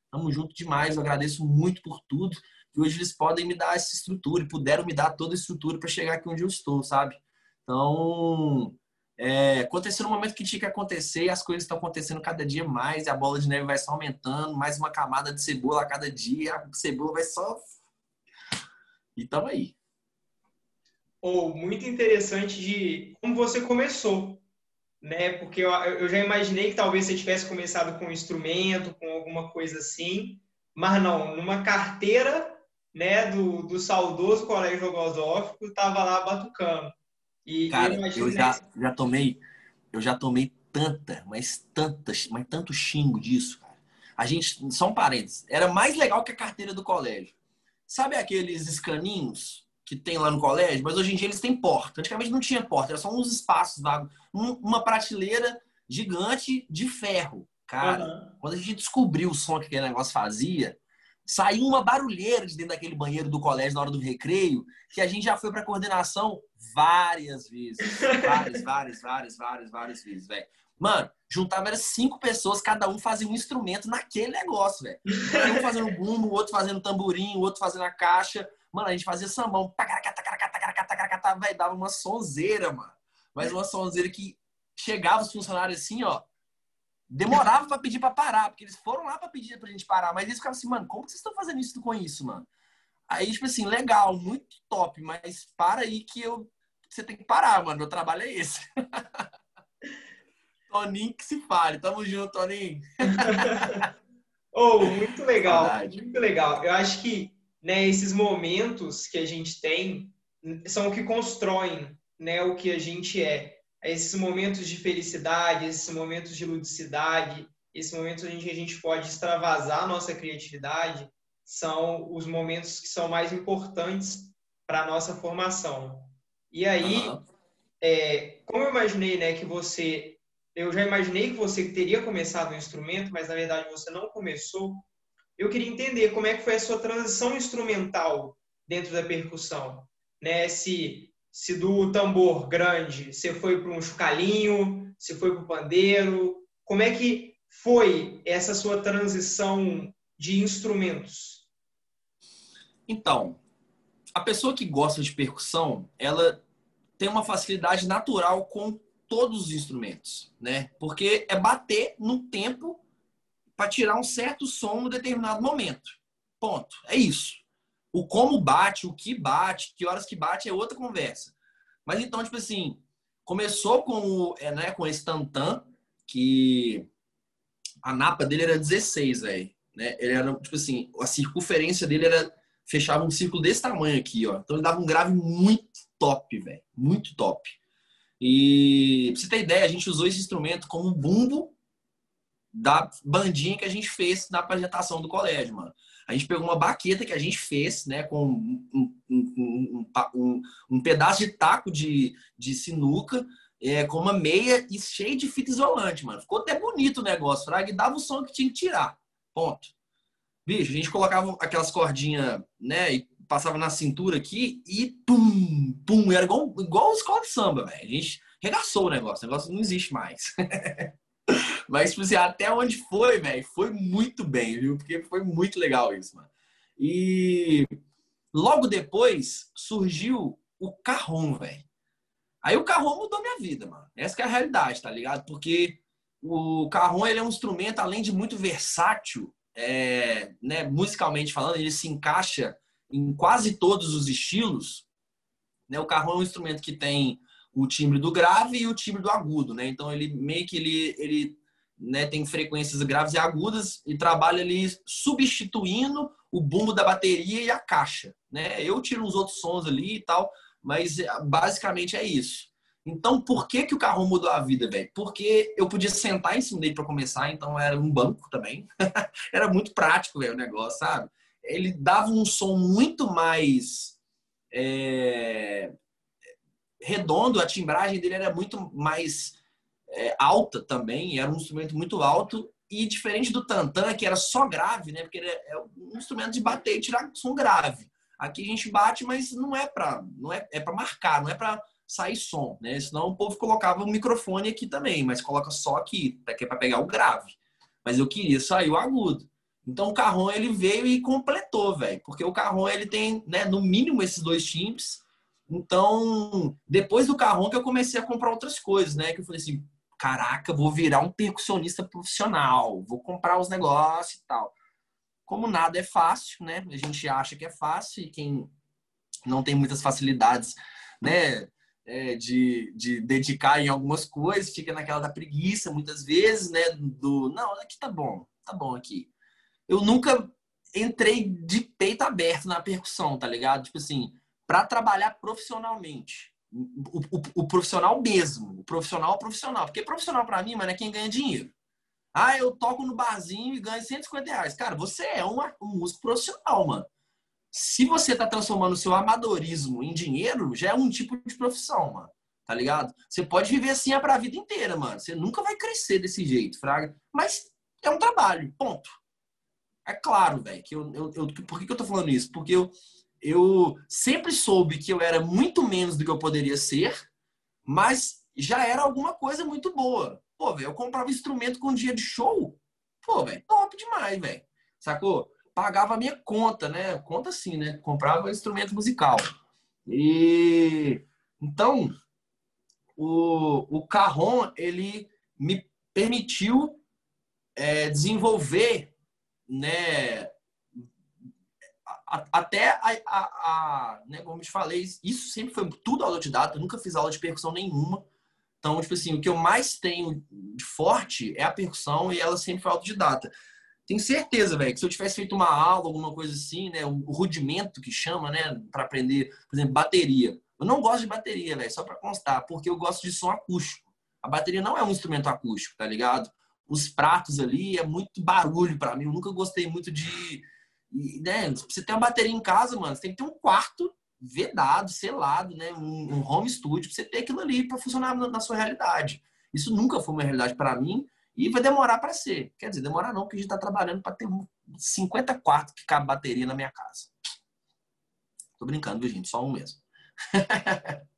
estamos junto demais. Eu agradeço muito por tudo. E hoje eles podem me dar essa estrutura e puderam me dar toda a estrutura para chegar aqui onde eu estou, sabe? Então, é, aconteceu no momento que tinha que acontecer, as coisas estão acontecendo cada dia mais, e a bola de neve vai só aumentando, mais uma camada de cebola a cada dia, a cebola vai só. E tamo aí. Ou oh, muito interessante de como você começou, né? Porque eu, eu já imaginei que talvez você tivesse começado com um instrumento, com alguma coisa assim, mas não, numa carteira né, do, do saudoso colégio filosófico, estava lá batucando. E Cara, eu, eu já, já tomei, eu já tomei tanta, mas tantas, mas tanto xingo disso, cara. A gente, só um parênteses, era mais legal que a carteira do colégio. Sabe aqueles escaninhos que tem lá no colégio? Mas hoje em dia eles têm porta. Antigamente não tinha porta, era só uns espaços vagos. uma prateleira gigante de ferro. Cara, uhum. quando a gente descobriu o som que aquele negócio fazia, saiu uma barulheira de dentro daquele banheiro do colégio na hora do recreio, que a gente já foi para coordenação várias vezes. Várias, várias, várias, várias, várias vezes, velho. Mano, juntava era cinco pessoas, cada um fazia um instrumento naquele negócio, velho. Um fazendo bumbo, o outro fazendo tamborim, o outro fazendo a caixa. Mano, a gente fazia sambão. Velho, dava uma sonzeira, mano. Mas uma sonzeira que chegava os funcionários assim, ó. Demorava pra pedir pra parar, porque eles foram lá pra pedir pra gente parar. Mas eles ficavam assim, mano, como que vocês estão fazendo isso com isso, mano? Aí, tipo assim, legal, muito top, mas para aí que eu você tem que parar, mano. Meu trabalho é esse. Toninho que se fale. Tamo junto, Toninho. oh, muito legal. Verdade. Muito legal. Eu acho que né, esses momentos que a gente tem são o que constroem né, o que a gente é. Esses momentos de felicidade, esses momentos de ludicidade, esses momentos em que a gente pode extravasar a nossa criatividade, são os momentos que são mais importantes para a nossa formação. E aí, uhum. é, como eu imaginei, né, que você, eu já imaginei que você teria começado o instrumento, mas na verdade você não começou. Eu queria entender como é que foi a sua transição instrumental dentro da percussão, né? Se se do tambor grande você foi para um chocalhinho, se foi para o pandeiro, como é que foi essa sua transição de instrumentos? Então, a pessoa que gosta de percussão, ela tem uma facilidade natural com todos os instrumentos, né? Porque é bater no tempo para tirar um certo som em determinado momento. Ponto. É isso. O como bate, o que bate, que horas que bate é outra conversa. Mas então, tipo assim, começou com o, é, né, com esse tantan, que a napa dele era 16, velho. Né? Ele era, tipo assim, a circunferência dele era fechava um círculo desse tamanho aqui, ó. Então ele dava um grave muito top, velho. Muito top. E pra você ter ideia, a gente usou esse instrumento como bumbo da bandinha que a gente fez na apresentação do colégio, mano. A gente pegou uma baqueta que a gente fez, né, com um, um, um, um pedaço de taco de, de sinuca, é, com uma meia e cheio de fita isolante, mano. Ficou até bonito o negócio, fraga, e dava o som que tinha que tirar. Ponto. Bicho, a gente colocava aquelas cordinhas, né, e passava na cintura aqui e pum, pum, era igual, igual escola de samba, velho. A gente regaçou o negócio, o negócio não existe mais. Mas, tipo assim, até onde foi, velho, foi muito bem, viu? Porque foi muito legal isso, mano. E logo depois surgiu o carrom, velho. Aí o carrom mudou minha vida, mano. Essa é a realidade, tá ligado? Porque o carrom, ele é um instrumento, além de muito versátil, é, né, musicalmente falando, ele se encaixa em quase todos os estilos. Né? O carrom é um instrumento que tem o timbre do grave e o timbre do agudo, né? Então ele meio que ele, ele né, tem frequências graves e agudas e trabalha ali substituindo o bumbo da bateria e a caixa, né? Eu tiro uns outros sons ali e tal, mas é, basicamente é isso. Então, por que, que o carro mudou a vida, velho? Porque eu podia sentar em cima dele para começar, então era um banco também. era muito prático, velho, o negócio, sabe? Ele dava um som muito mais é, redondo, a timbragem dele era muito mais é, alta também, era um instrumento muito alto e diferente do tantã, que era só grave, né? Porque é um instrumento de bater e tirar som grave. Aqui a gente bate, mas não é para não é, é para marcar, não é para sair som, né? Senão o povo colocava o microfone aqui também, mas coloca só aqui, que é para pegar o grave. Mas eu queria sair o agudo. Então o Carron ele veio e completou, velho, porque o Carron ele tem, né, no mínimo esses dois timbres então, depois do carrão que eu comecei a comprar outras coisas, né? Que eu falei assim, caraca, vou virar um percussionista profissional, vou comprar os negócios e tal. Como nada é fácil, né? A gente acha que é fácil e quem não tem muitas facilidades, né? É, de, de dedicar em algumas coisas, fica naquela da preguiça muitas vezes, né? Do não, aqui tá bom, tá bom aqui. Eu nunca entrei de peito aberto na percussão, tá ligado? Tipo assim, para trabalhar profissionalmente. O, o, o, profissional mesmo. O profissional profissional. Porque profissional, para mim, mano, é quem ganha dinheiro. Ah, eu toco no barzinho e ganho 150 reais. Cara, você é um, um músico profissional, mano. Se você está transformando o seu amadorismo em dinheiro, já é um tipo de profissão, mano. Tá ligado? Você pode viver assim a vida inteira, mano. Você nunca vai crescer desse jeito, fraga. Mas é um trabalho, ponto. É claro, velho, que eu, eu, eu, Por que, que eu tô falando isso? Porque eu, eu sempre soube que eu era muito menos do que eu poderia ser, mas já era alguma coisa muito boa. Pô, velho, eu comprava instrumento com dia de show. Pô, velho, top demais, velho. Sacou? Pagava a minha conta, né? Conta sim, né? Comprava instrumento musical. E então o, o Carron, ele me permitiu é, desenvolver né, até a, a, a, né, como eu te falei, isso sempre foi tudo autodidata, eu nunca fiz aula de percussão nenhuma. Então, tipo assim, o que eu mais tenho de forte é a percussão e ela sempre foi autodidata. Tenho certeza, velho, que se eu tivesse feito uma aula, alguma coisa assim, né, o rudimento que chama, né, para aprender, por exemplo, bateria. Eu não gosto de bateria, velho, só para constar, porque eu gosto de som acústico. A bateria não é um instrumento acústico, tá ligado? Os pratos ali é muito barulho para mim. Eu nunca gostei muito de e, né, você tem uma bateria em casa, mano, você tem que ter um quarto vedado, selado, né? Um, um home studio pra você ter aquilo ali para funcionar na, na, sua realidade. Isso nunca foi uma realidade para mim e vai demorar para ser. Quer dizer, demorar não, porque a gente tá trabalhando para ter 50 quartos que cabe bateria na minha casa. Tô brincando, viu, gente? Só um mesmo.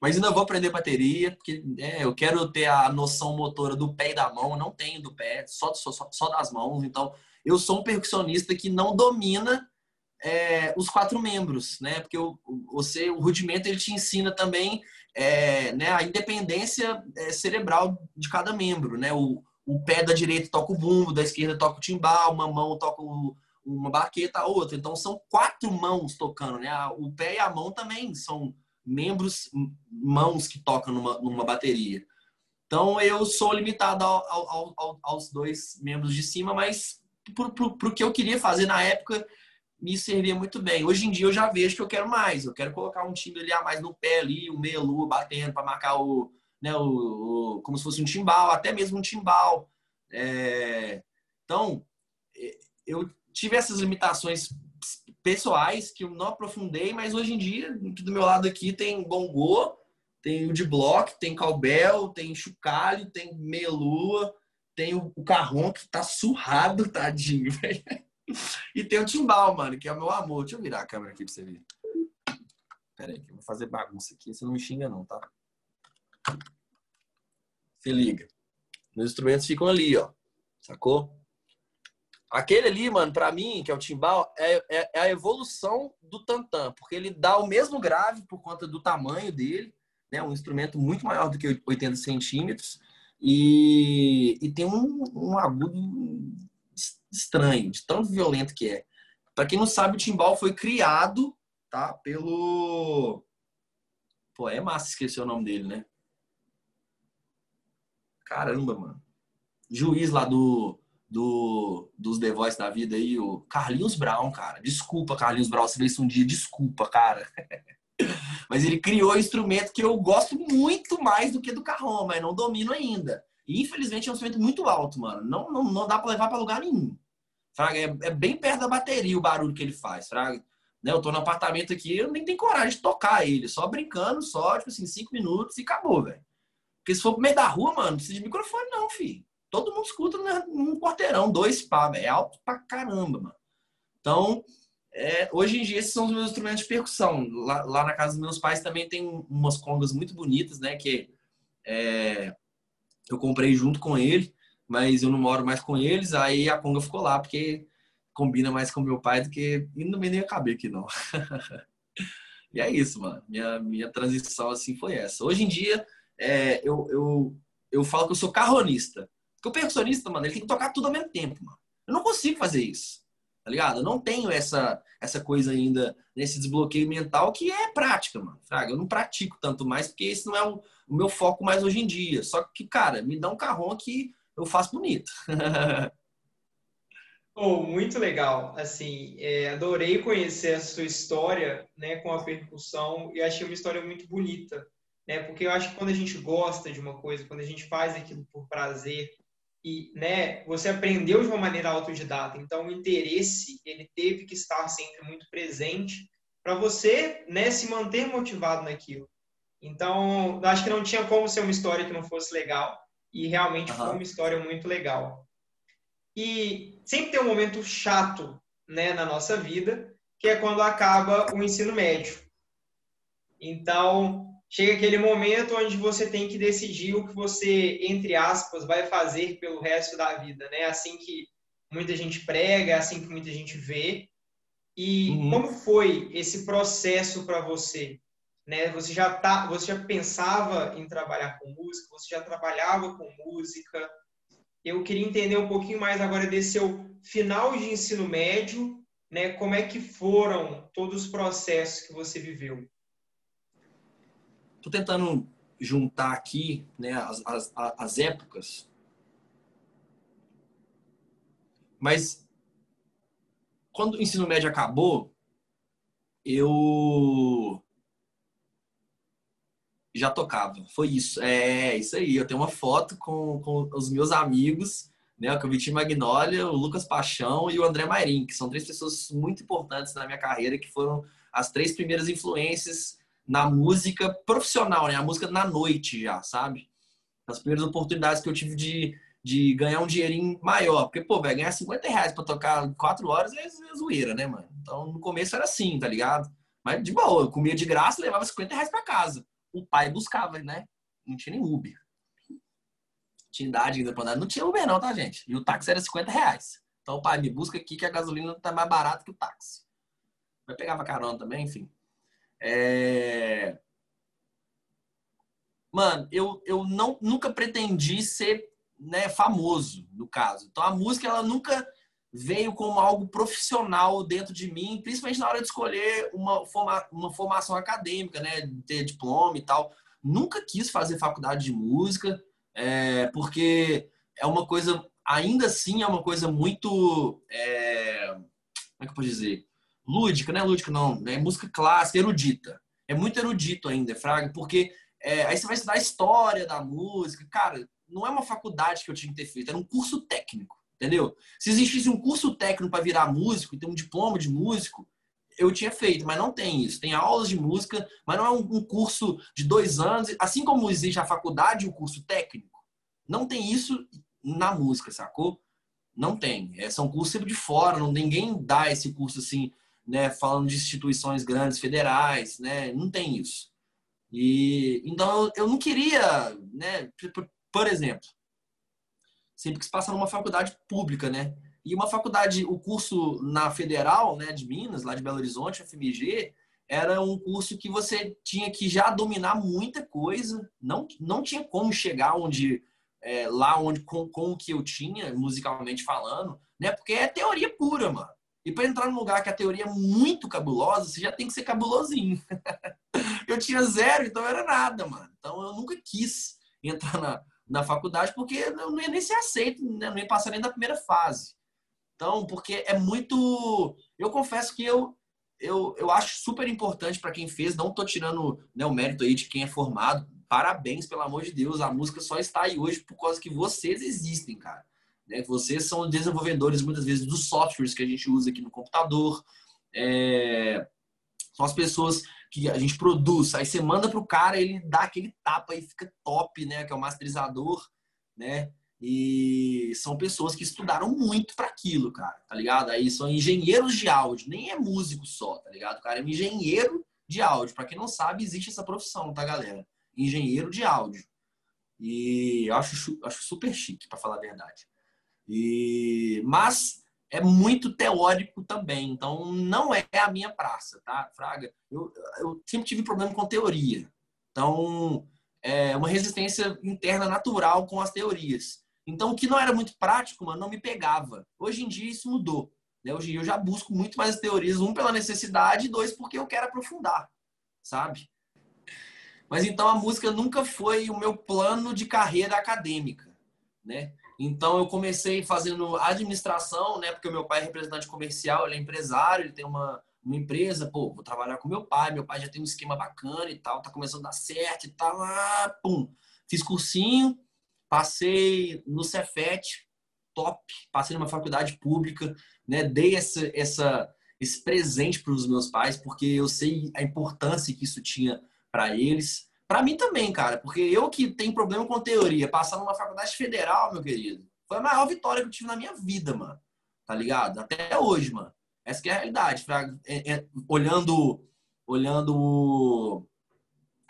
Mas ainda vou aprender bateria, porque é, eu quero ter a noção motora do pé e da mão. Eu não tenho do pé, só, só, só das mãos. Então, eu sou um percussionista que não domina é, os quatro membros, né? Porque o, você, o rudimento ele te ensina também é, né, a independência é, cerebral de cada membro, né? O, o pé da direita toca o bumbo, da esquerda toca o timbal, uma mão toca o, uma baqueta, a outra. Então são quatro mãos tocando, né? O pé e a mão também são membros, mãos que tocam numa, numa bateria. Então eu sou limitado ao, ao, ao, aos dois membros de cima, mas para o que eu queria fazer na época, me servia muito bem. Hoje em dia eu já vejo que eu quero mais. Eu quero colocar um time ali a mais no pé ali, o meia lua batendo para marcar o, né, o, o, como se fosse um timbal, até mesmo um timbal. É, então, eu tive essas limitações pessoais que eu não aprofundei, mas hoje em dia, do meu lado aqui, tem bongô, tem o de block, tem calbel, tem chocalho, tem meia-lua, tem o, o carrom que tá surrado, tadinho, velho. E tem o timbal, mano, que é o meu amor. Deixa eu virar a câmera aqui pra você ver. Pera aí, que eu vou fazer bagunça aqui. Você não me xinga, não, tá? Se liga. Meus instrumentos ficam ali, ó. Sacou? Aquele ali, mano, pra mim, que é o timbal, é, é, é, a evolução do tantã, porque ele dá o mesmo grave por conta do tamanho dele, né? Um instrumento muito maior do que 80 centímetros e, e tem um, um agudo estranho, de tão violento que é. Para quem não sabe, o timbal foi criado, tá? Pelo. Pô, é massa esquecer o nome dele, né? Caramba, mano. Juiz lá do, do dos The Voice da vida aí, o Carlinhos Brown, cara. Desculpa, Carlinhos Brown, se vê isso um dia, desculpa, cara. mas ele criou um instrumento que eu gosto muito mais do que do carrom, mas não domino ainda. E infelizmente é um instrumento muito alto, mano. Não, não, não dá para levar para lugar nenhum. Fraga, é, é, bem perto da bateria o barulho que ele faz, fraga. Né, eu tô no apartamento aqui, eu nem tenho coragem de tocar ele, só brincando, só, tipo assim, cinco minutos e acabou, velho. Porque se for pro meio da rua, mano, não precisa de microfone, não, filho. Todo mundo escuta num quarteirão, dois pá, velho. É alto pra caramba, mano. Então, é, hoje em dia, esses são os meus instrumentos de percussão. Lá, lá, na casa dos meus pais também tem umas congas muito bonitas, né? Que é, eu comprei junto com ele mas eu não moro mais com eles, aí a conga ficou lá, porque combina mais com meu pai do que. E não me nem ia caber aqui, não. e é isso, mano. Minha, minha transição assim foi essa. Hoje em dia, é, eu, eu, eu falo que eu sou carronista. Porque o percussionista, mano, ele tem que tocar tudo ao mesmo tempo, mano. Eu não consigo fazer isso. Tá ligado? Eu não tenho essa, essa coisa ainda nesse desbloqueio mental que é prática, mano. Fraga, eu não pratico tanto mais porque esse não é o, o meu foco mais hoje em dia. Só que, cara, me dá um carrão que eu faço bonito. oh, muito legal. Assim, é, adorei conhecer a sua história, né, com a percussão e achei uma história muito bonita, né? Porque eu acho que quando a gente gosta de uma coisa, quando a gente faz aquilo por prazer e, né, você aprendeu de uma maneira autodidata, então o interesse ele teve que estar sempre muito presente para você, né, se manter motivado naquilo. Então, acho que não tinha como ser uma história que não fosse legal e realmente uhum. foi uma história muito legal. E sempre tem um momento chato né, na nossa vida, que é quando acaba o ensino médio. Então, chega aquele momento onde você tem que decidir o que você, entre aspas, vai fazer pelo resto da vida, né? Assim que muita gente prega, assim que muita gente vê. E uhum. como foi esse processo para você? né? Você já tá, você já pensava em trabalhar com música, você já trabalhava com música. Eu queria entender um pouquinho mais agora desse seu final de ensino médio, né? Como é que foram todos os processos que você viveu? Tô tentando juntar aqui, né, as, as, as épocas. Mas quando o ensino médio acabou, eu já tocava. Foi isso. É, isso aí. Eu tenho uma foto com, com os meus amigos, né? O Vitinho Magnólia, o Lucas Paixão e o André Mairim, que são três pessoas muito importantes na minha carreira, que foram as três primeiras influências na música profissional, né? A música na noite já, sabe? As primeiras oportunidades que eu tive de, de ganhar um dinheirinho maior. Porque, pô, velho, ganhar 50 reais pra tocar quatro horas é, é zoeira, né, mano? Então, no começo era assim, tá ligado? Mas, de boa, eu comia de graça e levava 50 reais pra casa o pai buscava, né? Não tinha nem Uber. Tinha idade ainda pra andar. Não tinha Uber não, tá, gente? E o táxi era 50 reais. Então, pai, me busca aqui que a gasolina tá mais barata que o táxi. Mas pegava carona também, enfim. É... Mano, eu, eu não, nunca pretendi ser né, famoso, no caso. Então, a música, ela nunca veio como algo profissional dentro de mim, principalmente na hora de escolher uma, forma, uma formação acadêmica, né? Ter diploma e tal. Nunca quis fazer faculdade de música, é, porque é uma coisa, ainda assim, é uma coisa muito. É, como é que eu posso dizer? Lúdica, não é lúdica, não. É música clássica, erudita. É muito erudito ainda, Fraga, porque é, aí você vai estudar a história da música. Cara, não é uma faculdade que eu tinha que ter feito, era um curso técnico, entendeu? Se existisse um curso técnico para virar músico e ter um diploma de músico, eu tinha feito, mas não tem isso. Tem aulas de música, mas não é um, curso de dois anos. Assim como existe a faculdade e o curso técnico, não tem isso na música, sacou? Não tem. É, são cursos de fora, não ninguém dá esse curso assim, né? Falando de instituições grandes, federais, né? Não tem isso. E então eu não queria, né? Por, exemplo, sempre que se passa numa faculdade pública, né? E uma faculdade, o curso na Federal, né, de Minas, lá de Belo Horizonte, FMG, era um curso que você tinha que já dominar muita coisa, não, não tinha como chegar onde é, lá onde com, com o que eu tinha musicalmente falando, né? Porque é teoria pura, mano. E para entrar num lugar que a teoria é muito cabulosa, você já tem que ser cabulosinho. eu tinha zero, então era nada, mano. Então eu nunca quis entrar na, na faculdade porque eu não ia nem ser aceito, né? não ia passar nem da primeira fase. Então, porque é muito. Eu confesso que eu, eu, eu acho super importante para quem fez, não tô tirando né, o mérito aí de quem é formado. Parabéns, pelo amor de Deus. A música só está aí hoje por causa que vocês existem, cara. Né? Vocês são desenvolvedores, muitas vezes, dos softwares que a gente usa aqui no computador. É... São as pessoas que a gente produz. Aí você manda pro cara, ele dá aquele tapa e fica top, né? Que é o masterizador, né? E são pessoas que estudaram muito para aquilo, cara, tá ligado? Aí são engenheiros de áudio, nem é músico só, tá ligado? O cara é um engenheiro de áudio. Para quem não sabe, existe essa profissão, tá, galera? Engenheiro de áudio. E eu acho, acho super chique, para falar a verdade. E mas é muito teórico também, então não é a minha praça, tá, Fraga? Eu, eu sempre tive problema com teoria. Então, é uma resistência interna natural com as teorias. Então, o que não era muito prático, mano, não me pegava. Hoje em dia isso mudou. Né? Hoje em dia eu já busco muito mais teorias, um pela necessidade, dois porque eu quero aprofundar, sabe? Mas então a música nunca foi o meu plano de carreira acadêmica, né? Então eu comecei fazendo administração, né? Porque meu pai é representante comercial, ele é empresário, ele tem uma, uma empresa, pô, vou trabalhar com meu pai, meu pai já tem um esquema bacana e tal, tá começando a dar certo e tal, ah, pum. Fiz cursinho, Passei no Cefet, top. Passei numa faculdade pública, né? Dei essa, essa, esse presente para os meus pais, porque eu sei a importância que isso tinha para eles. Para mim também, cara, porque eu que tenho problema com teoria, passar numa faculdade federal, meu querido, foi a maior vitória que eu tive na minha vida, mano. Tá ligado? Até hoje, mano. Essa é a realidade. Pra, é, é, olhando, olhando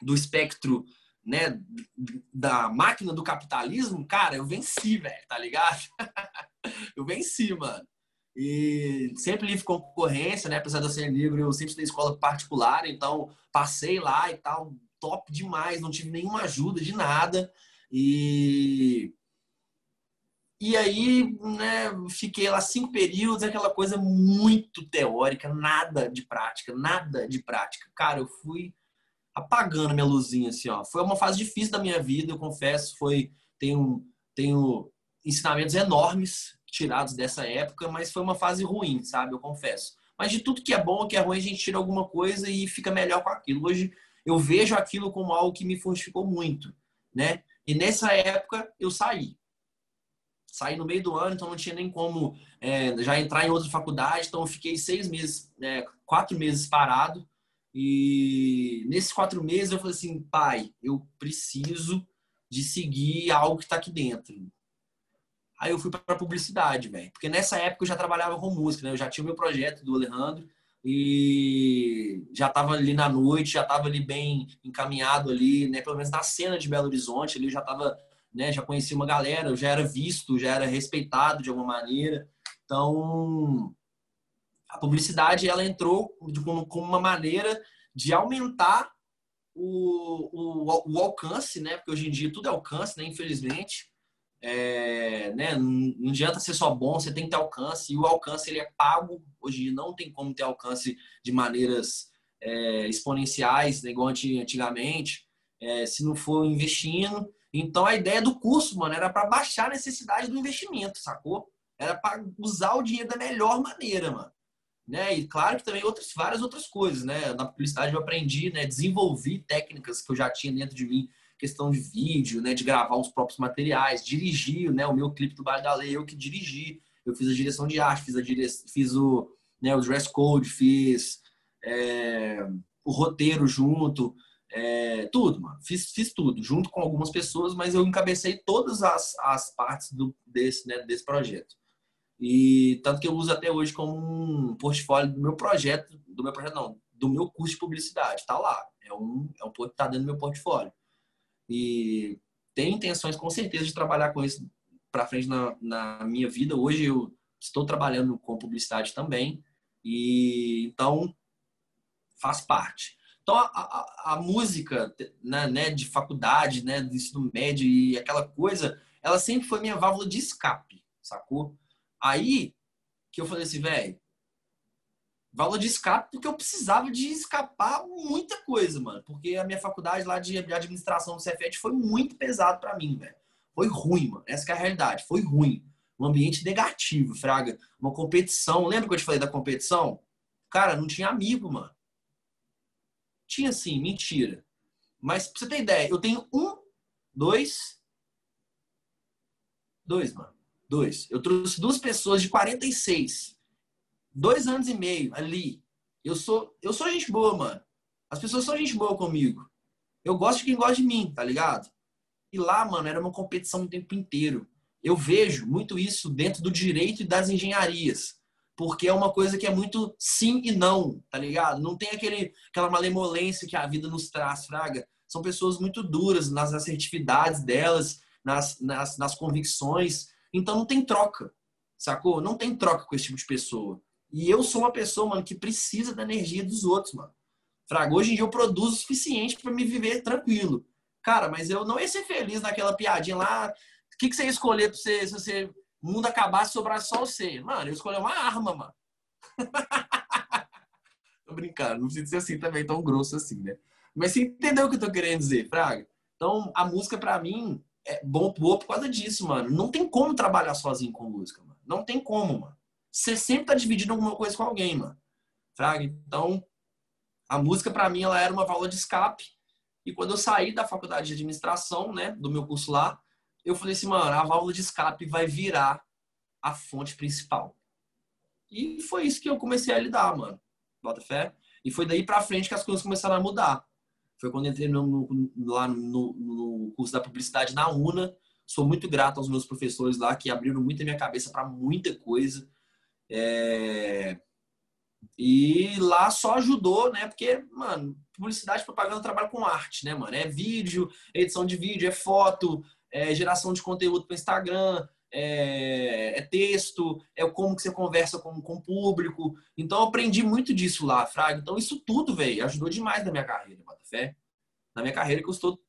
do espectro né, da máquina do capitalismo, cara, eu venci, velho, tá ligado? eu venci, mano. E sempre livre concorrência, né? Apesar de eu ser negro, eu sempre estudei escola particular, então passei lá e tal, top demais, não tive nenhuma ajuda de nada. E e aí, né, fiquei lá cinco períodos, aquela coisa muito teórica, nada de prática, nada de prática. Cara, eu fui apagando minha luzinha, assim, ó. Foi uma fase difícil da minha vida, eu confesso. Foi, tenho, tenho ensinamentos enormes tirados dessa época, mas foi uma fase ruim, sabe? Eu confesso. Mas de tudo que é bom, que é ruim, a gente tira alguma coisa e fica melhor com aquilo. Hoje eu vejo aquilo como algo que me fortificou muito, né? E nessa época eu saí. Saí no meio do ano, então não tinha nem como é, já entrar em outra faculdade. Então eu fiquei seis meses, é, quatro meses parado e nesses quatro meses eu falei assim, pai, eu preciso de seguir algo que está aqui dentro. Aí eu fui para publicidade, velho. Porque nessa época eu já trabalhava com música, né? Eu já tinha o meu projeto do Alejandro e já estava ali na noite, já estava ali bem encaminhado ali, né? Pelo menos na cena de Belo Horizonte, ali eu já estava, né? Já conhecia uma galera, eu já era visto, já era respeitado de alguma maneira. Então, a publicidade ela entrou como uma maneira de aumentar o, o, o, alcance, né? Porque hoje em dia tudo é alcance, né? Infelizmente, é, né? Não adianta ser só bom, você tem que ter alcance e o alcance ele é pago. Hoje não tem como ter alcance de maneiras é, exponenciais, né? igual antigamente, é, se não for investindo. Então a ideia do curso, mano, era para baixar a necessidade do investimento, sacou? Era para usar o dinheiro da melhor maneira, mano né? E claro que também outras várias outras coisas, né? Na publicidade eu aprendi, né? Desenvolvi técnicas que eu já tinha dentro de mim, questão de vídeo, né, de gravar os próprios materiais, dirigir, né, o meu clipe do Baile da Lei, eu que dirigi, eu fiz a direção de arte, fiz, a dire... fiz o, né, o dress code, fiz é, o roteiro junto, é, tudo, mano. Fiz, fiz tudo, junto com algumas pessoas, mas eu encabecei todas as, as partes do, desse, né, desse projeto. E tanto que eu uso até hoje como um portfólio do meu projeto, do meu projeto não, do meu curso de publicidade, tá lá. É um, é um que tá dentro do meu portfólio. E tem intenções com certeza de trabalhar com isso para frente na, na minha vida. Hoje eu estou trabalhando com publicidade também. E então faz parte. Então, a, a, a música né, né, de faculdade, né, do ensino médio e aquela coisa, ela sempre foi minha válvula de escape, sacou? Aí que eu falei assim, velho, válvula de escape porque eu precisava de escapar muita coisa, mano. Porque a minha faculdade lá de administração do Cefet foi muito pesado para mim, velho. Foi ruim, mano. Essa é a realidade. Foi ruim. Um ambiente negativo, fraga. Uma competição. Lembra que eu te falei da competição? Cara, não tinha amigo, mano. Tinha sim, mentira. Mas pra você ter ideia, eu tenho um, dois. Dois, mano. Dois. Eu trouxe duas pessoas de 46. Dois anos e meio ali. Eu sou, eu sou gente boa, mano. As pessoas são gente boa comigo. Eu gosto de quem gosta de mim, tá ligado? E lá, mano, era uma competição o tempo inteiro. Eu vejo muito isso dentro do direito e das engenharias porque é uma coisa que é muito sim e não, tá ligado? Não tem aquele, aquela malemolência que a vida nos traz, fraga. São pessoas muito duras nas assertividades delas, nas, nas, nas convicções. Então não tem troca, sacou? Não tem troca com esse tipo de pessoa. E eu sou uma pessoa, mano, que precisa da energia dos outros, mano. Fraga, hoje em dia eu produzo o suficiente para me viver tranquilo. Cara, mas eu não ia ser feliz naquela piadinha lá. O que, que você ia escolher pra você, se você o mundo acabasse sobrasse só você. Mano, eu escolhi uma arma, mano. tô brincando, não precisa ser assim também, tão grosso assim, né? Mas você entendeu o que eu tô querendo dizer, Fraga? Então, a música para mim é bom, boa por causa disso, mano. Não tem como trabalhar sozinho com música, mano. Não tem como, mano. Você sempre tá dividindo alguma coisa com alguém, mano. Fraga? Então, a música para mim ela era uma válvula de escape. E quando eu saí da faculdade de administração, né, do meu curso lá, eu falei assim, mano, a válvula de escape vai virar a fonte principal. E foi isso que eu comecei a lidar, mano. Bota fé. E foi daí pra frente que as coisas começaram a mudar. Foi quando entrei no, no, lá no, no, curso da publicidade na UNA. Sou muito grato aos meus professores lá que abriram muito a minha cabeça para muita coisa. É... E lá só ajudou, né? Porque, mano, publicidade propaganda trabalha com arte, né, mano? É vídeo, edição de vídeo, é foto, é geração de conteúdo para Instagram, é, é, texto, é como que você conversa com, com o público. Então, eu aprendi muito disso lá, Fraga. Então, isso tudo, velho, ajudou demais na minha carreira, bota fé. Na minha carreira que eu estou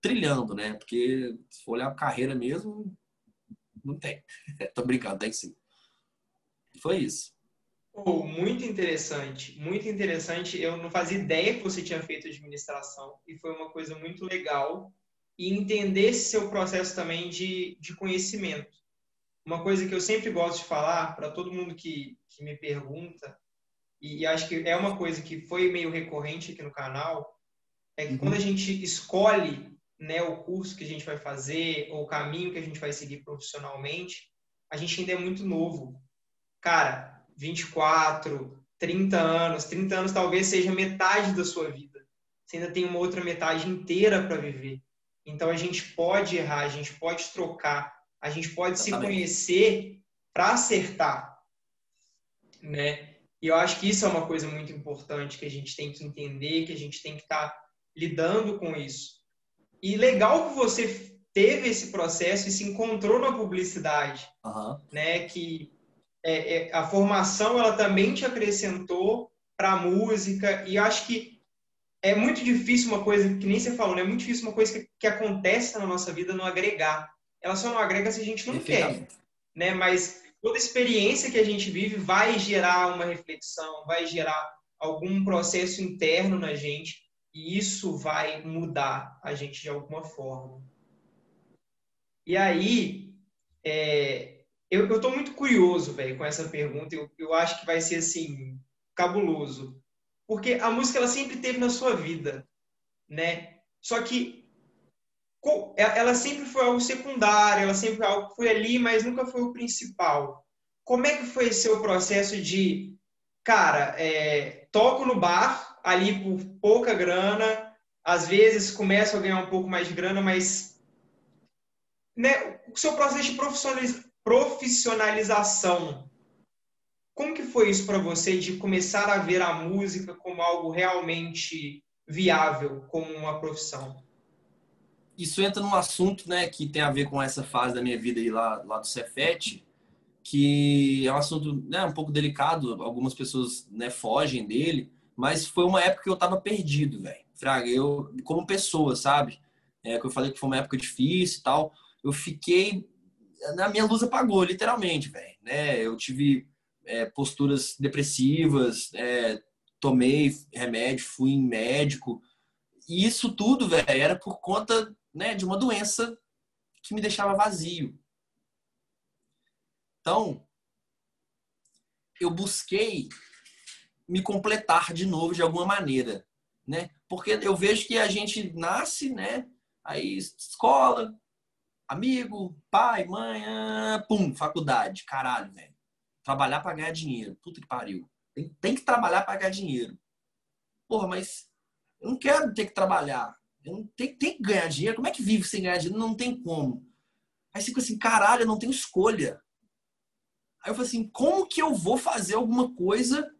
trilhando, né? Porque se for olhar a carreira mesmo, não tem. Tô brincando, tem sim. Foi isso. Oh, muito interessante, muito interessante. Eu não fazia ideia que você tinha feito administração e foi uma coisa muito legal e entender esse seu processo também de, de conhecimento. Uma coisa que eu sempre gosto de falar para todo mundo que, que me pergunta, e, e, acho que é uma coisa que foi meio recorrente aqui no canal, é que uhum. quando a gente escolhe né, o curso que a gente vai fazer, ou o caminho que a gente vai seguir profissionalmente, a gente ainda é muito novo. Cara, 24, 30 anos, 30 anos talvez seja metade da sua vida. Você ainda tem uma outra metade inteira para viver. Então a gente pode errar, a gente pode trocar, a gente pode Exatamente. se conhecer para acertar, né? E eu acho que isso é uma coisa muito importante que a gente tem que entender, que a gente tem que estar tá lidando com isso. E legal que você teve esse processo e se encontrou na publicidade, uhum. né? Que é, é, a formação ela também te acrescentou para a música e acho que é muito difícil uma coisa, que nem você falou, né? É muito difícil uma coisa que, que acontece na nossa vida não agregar. Ela só não agrega se a gente não quer, né? Mas toda experiência que a gente vive vai gerar uma reflexão, vai gerar algum processo interno na gente e isso vai mudar a gente de alguma forma. E aí, é, eu estou muito curioso, velho, com essa pergunta. Eu, eu acho que vai ser assim cabuloso. Porque a música ela sempre teve na sua vida, né? Só que ela sempre foi algo secundário, ela sempre foi algo que foi ali, mas nunca foi o principal. Como é que foi esse seu processo de, cara, é, toco no bar ali por pouca grana, às vezes começo a ganhar um pouco mais de grana, mas né, o seu processo de profissionalização, como que foi isso para você de começar a ver a música como algo realmente viável, como uma profissão? Isso entra num assunto, né, que tem a ver com essa fase da minha vida aí lá, lá do Cefet, que é um assunto, né, um pouco delicado, algumas pessoas, né, fogem dele, mas foi uma época que eu tava perdido, velho. Fraga, eu, como pessoa, sabe? É, que eu falei que foi uma época difícil e tal. Eu fiquei. Na minha luz apagou, literalmente, velho. Né? Eu tive é, posturas depressivas, é, tomei remédio, fui em médico. E isso tudo, velho, era por conta né, de uma doença que me deixava vazio. Então, eu busquei me completar de novo de alguma maneira, né? Porque eu vejo que a gente nasce, né? Aí escola, amigo, pai, mãe, ah, pum, faculdade, caralho, velho. Trabalhar para ganhar dinheiro, puta que pariu. Tem, tem que trabalhar para ganhar dinheiro. Porra, mas eu não quero ter que trabalhar. Eu não tenho, tem que ganhar dinheiro. Como é que vive sem ganhar dinheiro? Não tem como. Aí fica assim, caralho, eu não tenho escolha. Aí eu falei assim, como que eu vou fazer alguma coisa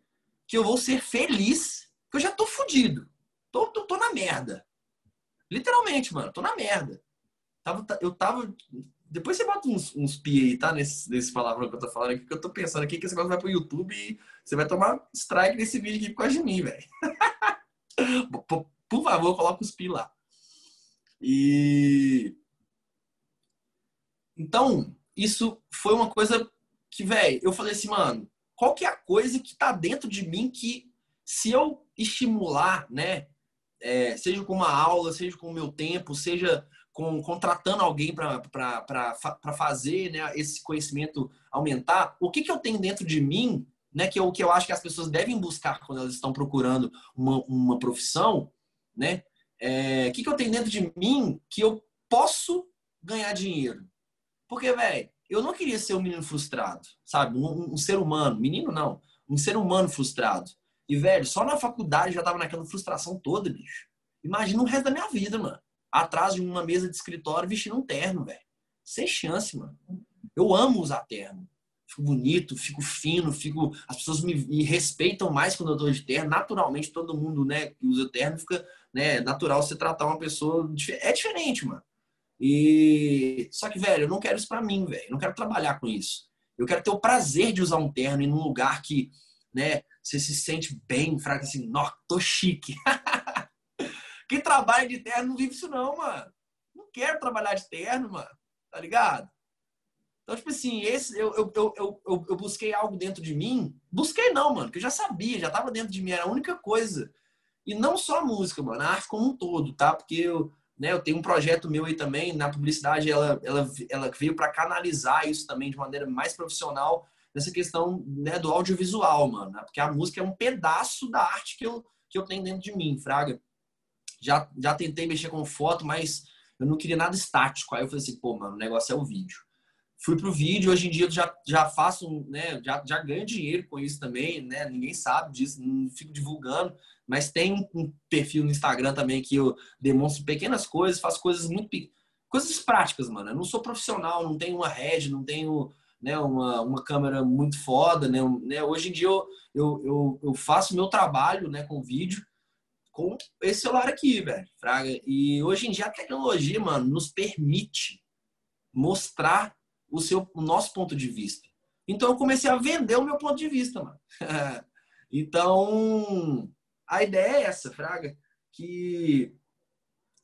que eu vou ser feliz, que eu já tô fudido. Tô, tô, tô na merda. Literalmente, mano, tô na merda. Tava, eu tava. Depois você bota uns, uns aí, tá? Nesse, nesse palavrão que eu tô falando aqui, que eu tô pensando aqui que esse negócio vai pro YouTube e você vai tomar strike nesse vídeo aqui por causa de mim, velho. por, por favor, coloca os pi lá. E. Então, isso foi uma coisa que, velho, eu falei assim, mano, qual que é a coisa que está dentro de mim que se eu estimular, né, é, seja com uma aula, seja com o meu tempo, seja com contratando alguém para fazer né, esse conhecimento aumentar, o que, que eu tenho dentro de mim, né, que, eu, que eu acho que as pessoas devem buscar quando elas estão procurando uma, uma profissão, né? É, o que, que eu tenho dentro de mim que eu posso ganhar dinheiro? Porque, velho, eu não queria ser um menino frustrado, sabe? Um, um, ser humano, menino não, um ser humano frustrado. E, velho, só na faculdade já tava naquela frustração toda, bicho. Imagina o resto da minha vida, mano. Atrás de uma mesa de escritório vestindo um terno, velho. Sem chance, mano. Eu amo usar terno. Fico bonito, fico fino, fico. As pessoas me, me respeitam mais quando eu tô de terno. Naturalmente, todo mundo, né, que usa terno fica, né, natural você tratar uma pessoa. É diferente, mano. E só que, velho, eu não quero isso para mim, velho. Eu não quero trabalhar com isso. Eu quero ter o prazer de usar um terno em um lugar que, né, você se sente bem, fraco assim, nó, tô chique. Quem trabalha de terno não vive isso não, mano. Não quero trabalhar de terno, mano. Tá ligado? Então, tipo assim, esse, eu, eu, eu, eu, eu busquei algo dentro de mim. Busquei não, mano, que eu já sabia, já tava dentro de mim, era a única coisa. E não só a música, mano, a arte como um todo, tá? Porque eu, né, eu tenho um projeto meu aí também, na publicidade, ela, ela, ela veio para canalizar isso também de maneira mais profissional nessa questão né, do audiovisual, mano. Né? Porque a música é um pedaço da arte que eu, que eu tenho dentro de mim, Fraga. Já, já tentei mexer com foto, mas eu não queria nada estático. Aí eu falei assim, pô, mano, o negócio é o vídeo. Fui pro vídeo, hoje em dia eu já, já faço, né, já, já ganho dinheiro com isso também, né? Ninguém sabe disso, não fico divulgando, mas tem um perfil no Instagram também que eu demonstro pequenas coisas, faço coisas muito coisas práticas, mano. Eu não sou profissional, não tenho uma rede, não tenho né, uma, uma câmera muito foda, né? né? Hoje em dia eu, eu, eu, eu faço meu trabalho, né, com vídeo com esse celular aqui, velho, fraga. E hoje em dia a tecnologia, mano, nos permite mostrar o seu o nosso ponto de vista. Então eu comecei a vender o meu ponto de vista, mano. então, a ideia é essa, Fraga, que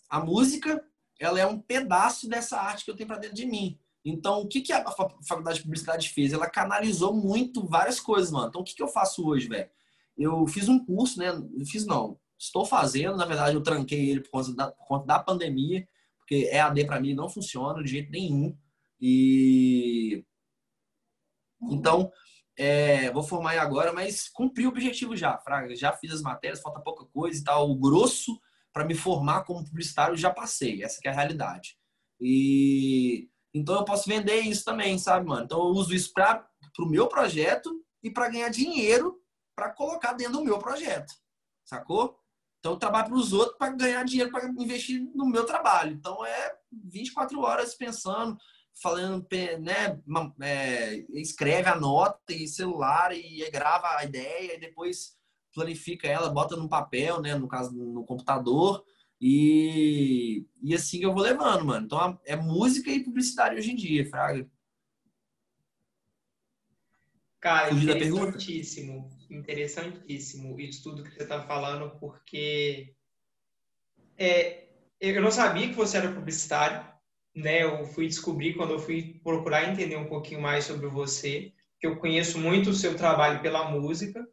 a música ela é um pedaço dessa arte que eu tenho para dentro de mim. Então, o que, que a faculdade de publicidade fez? Ela canalizou muito várias coisas, mano. Então, o que, que eu faço hoje, velho? Eu fiz um curso, né? Fiz não, estou fazendo. Na verdade, eu tranquei ele por conta da, por conta da pandemia, porque EAD para mim não funciona de jeito nenhum. E então, é, vou formar agora, mas cumpri o objetivo já, Fraga. Já fiz as matérias, falta pouca coisa e tal. O grosso para me formar como publicitário, já passei. Essa é a realidade. E então eu posso vender isso também, sabe, mano? Então eu uso isso para o meu projeto e para ganhar dinheiro para colocar dentro do meu projeto, sacou? Então eu trabalho para os outros para ganhar dinheiro para investir no meu trabalho. Então é 24 horas pensando, falando, né, é, escreve, anota em celular e grava a ideia e depois planifica ela, bota no papel, né, no caso no computador e, e assim eu vou levando, mano. Então é música e publicidade hoje em dia, Fraga. Cara, interessantíssimo, interessantíssimo isso tudo que você está falando, porque é, eu não sabia que você era publicitário, né? Eu fui descobrir quando eu fui procurar entender um pouquinho mais sobre você, que eu conheço muito o seu trabalho pela música,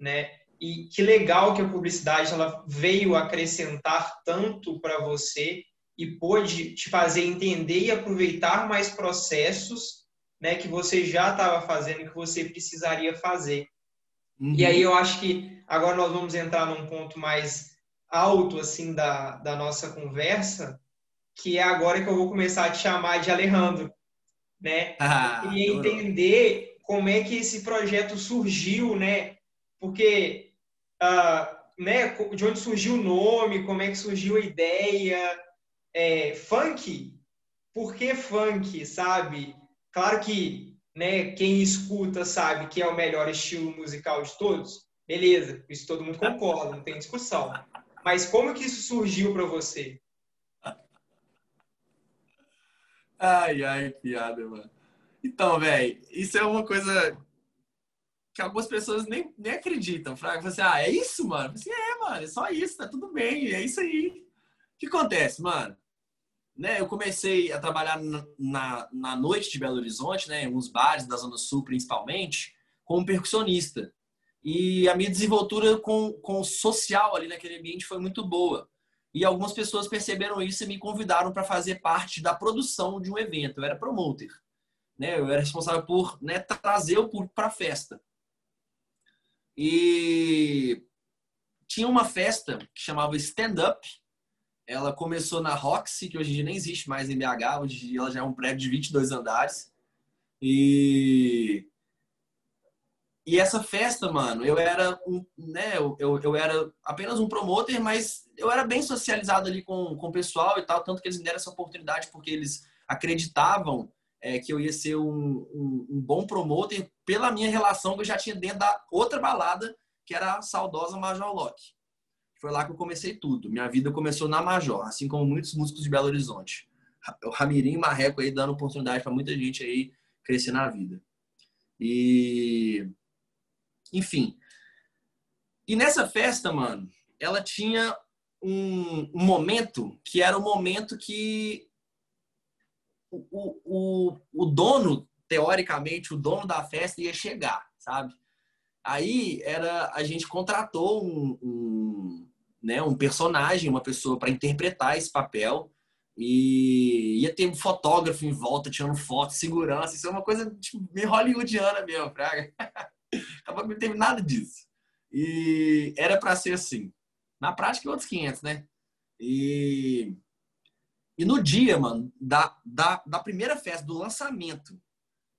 né? E que legal que a publicidade ela veio acrescentar tanto para você e pôde te fazer entender e aproveitar mais processos, né, que você já estava fazendo que você precisaria fazer. Uhum. E aí eu acho que agora nós vamos entrar num ponto mais alto assim da, da nossa conversa, que é agora que eu vou começar a te chamar de Alejandro, né? Ah, eu queria entender como é que esse projeto surgiu, né? Porque, uh, né? De onde surgiu o nome? Como é que surgiu a ideia? É, funk? Por que funk, sabe? Claro que, né? Quem escuta sabe que é o melhor estilo musical de todos. Beleza, isso todo mundo concorda, não tem discussão. Mas como que isso surgiu para você? Ai, ai, piada, mano. Então, velho, isso é uma coisa que algumas pessoas nem, nem acreditam. Fraga, você, ah, é isso, mano? Assim, é, mano, é só isso, tá tudo bem, é isso aí. O que acontece, mano? Né, eu comecei a trabalhar na, na noite de Belo Horizonte, né, em uns bares da Zona Sul, principalmente, como percussionista. E a minha desenvoltura com, com social ali naquele ambiente foi muito boa. E algumas pessoas perceberam isso e me convidaram para fazer parte da produção de um evento. Eu era promoter. Né? Eu era responsável por né, trazer o público para a festa. E tinha uma festa que chamava Stand Up. Ela começou na Roxy, que hoje em dia nem existe mais em BH. Hoje em dia ela já é um prédio de 22 andares. E e essa festa, mano, eu era um, né, eu, eu, eu, era apenas um promoter, mas eu era bem socializado ali com, com o pessoal e tal, tanto que eles me deram essa oportunidade porque eles acreditavam é, que eu ia ser um, um, um, bom promoter pela minha relação que eu já tinha dentro da outra balada, que era a saudosa Major Lock. Foi lá que eu comecei tudo. Minha vida começou na Major, assim como muitos músicos de Belo Horizonte. O Ramirim Marreco aí dando oportunidade para muita gente aí crescer na vida. E enfim. E nessa festa, mano, ela tinha um, um momento que era o momento que o, o, o dono, teoricamente, o dono da festa ia chegar, sabe? Aí era a gente contratou um, um, né, um personagem, uma pessoa para interpretar esse papel e ia ter um fotógrafo em volta tirando foto, segurança, isso é uma coisa tipo, meio hollywoodiana mesmo, praga. Acabou que não teve nada disso. E era para ser assim. Na prática, outros 500, né? E, e no dia, mano, da, da, da primeira festa, do lançamento,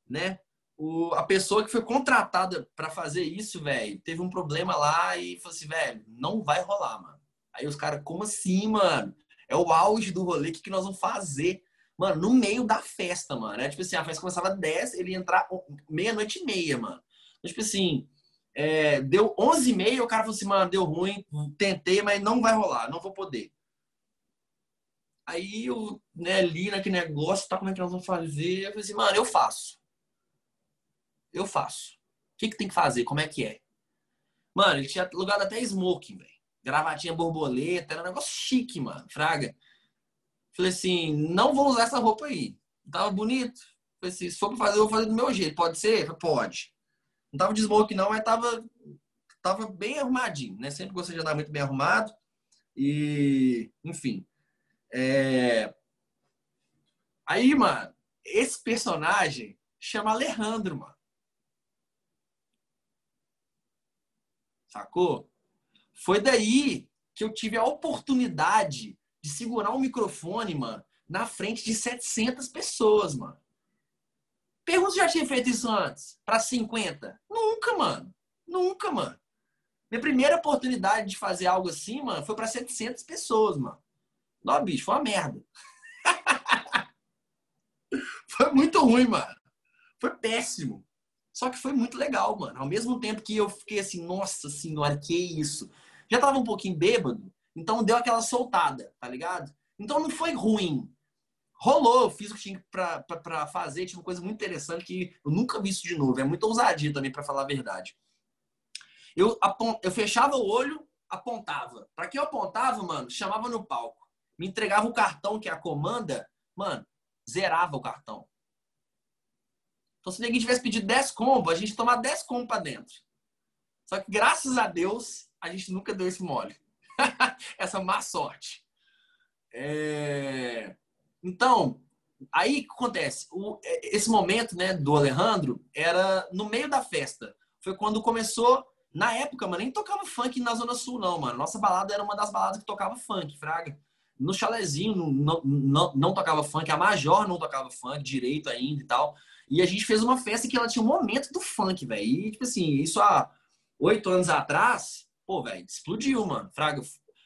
né? O, a pessoa que foi contratada para fazer isso, velho, teve um problema lá e falou assim, velho, não vai rolar, mano. Aí os caras, como assim, mano? É o auge do rolê, o que, que nós vamos fazer? Mano, no meio da festa, mano. É tipo assim, a festa começava às 10, ele ia entrar meia-noite e meia, mano. Então, tipo assim, é, deu 11 e meia, o cara falou assim, mano, deu ruim, tentei, mas não vai rolar, não vou poder. Aí eu né, li naquele negócio, tá, como é que nós vamos fazer? Eu falei assim, mano, eu faço. Eu faço. O que, que tem que fazer? Como é que é? Mano, ele tinha alugado até smoking, velho. Gravatinha borboleta, era um negócio chique, mano. Fraga. Falei assim, não vou usar essa roupa aí. Tava bonito. Falei assim, se for pra fazer, eu vou fazer do meu jeito. Pode ser? Pode. Não tava de smoke não, mas tava, tava bem arrumadinho, né? Sempre gostei de andar muito bem arrumado. E, enfim. É... Aí, mano, esse personagem chama Alejandro, mano. Sacou? Foi daí que eu tive a oportunidade de segurar um microfone, mano, na frente de 700 pessoas, mano. Pergunta se já tinha feito isso antes, para 50. Nunca, mano. Nunca, mano. Minha primeira oportunidade de fazer algo assim, mano, foi para 700 pessoas, mano. Não, bicho, foi uma merda. foi muito ruim, mano. Foi péssimo. Só que foi muito legal, mano. Ao mesmo tempo que eu fiquei assim, nossa senhora, que isso? Já tava um pouquinho bêbado, então deu aquela soltada, tá ligado? Então não foi ruim. Rolou, fiz o que tinha pra, pra, pra fazer, tinha uma coisa muito interessante que eu nunca vi isso de novo. É muita ousadia também, para falar a verdade. Eu, eu fechava o olho, apontava. Para que eu apontava, mano, chamava no palco. Me entregava o cartão, que é a comanda, mano, zerava o cartão. Então, se ninguém tivesse pedido 10 combos, a gente tomava 10 combos para dentro. Só que, graças a Deus, a gente nunca deu esse mole. Essa má sorte. É... Então, aí que acontece? O, esse momento né, do Alejandro era no meio da festa. Foi quando começou. Na época, mano, nem tocava funk na Zona Sul, não, mano. Nossa balada era uma das baladas que tocava funk, Fraga. No chalezinho não, não, não tocava funk, a Major não tocava funk direito ainda e tal. E a gente fez uma festa que ela tinha um momento do funk, velho. E, tipo assim, isso há oito anos atrás, pô, velho, explodiu, mano. Fraga,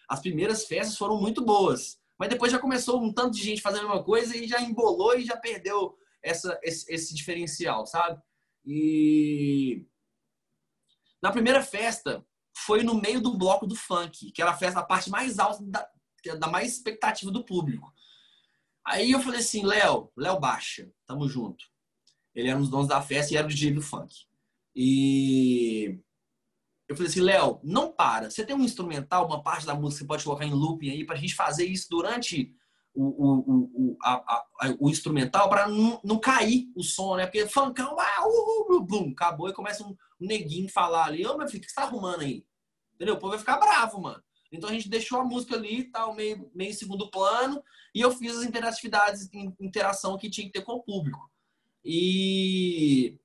as primeiras festas foram muito boas. Mas depois já começou um tanto de gente fazendo a mesma coisa e já embolou e já perdeu essa, esse, esse diferencial, sabe? E na primeira festa foi no meio do bloco do funk, que era a festa, a parte mais alta da, da mais expectativa do público. Aí eu falei assim, Léo, Léo Baixa, tamo junto. Ele era um dos donos da festa e era o DJ do funk. E eu falei assim, Léo, não para. Você tem um instrumental, uma parte da música que você pode colocar em looping aí pra gente fazer isso durante o, o, o, a, a, o instrumental para não, cair o som, né? Porque funkão, ah, uh, uh, blum, acabou e começa um, neguinho falar ali, ô meu filho, o que você tá arrumando aí? Entendeu? O povo vai ficar bravo, mano. Então a gente deixou a música ali, tal, meio, meio segundo plano, e eu fiz as interatividades, interação que tinha que ter com o público. E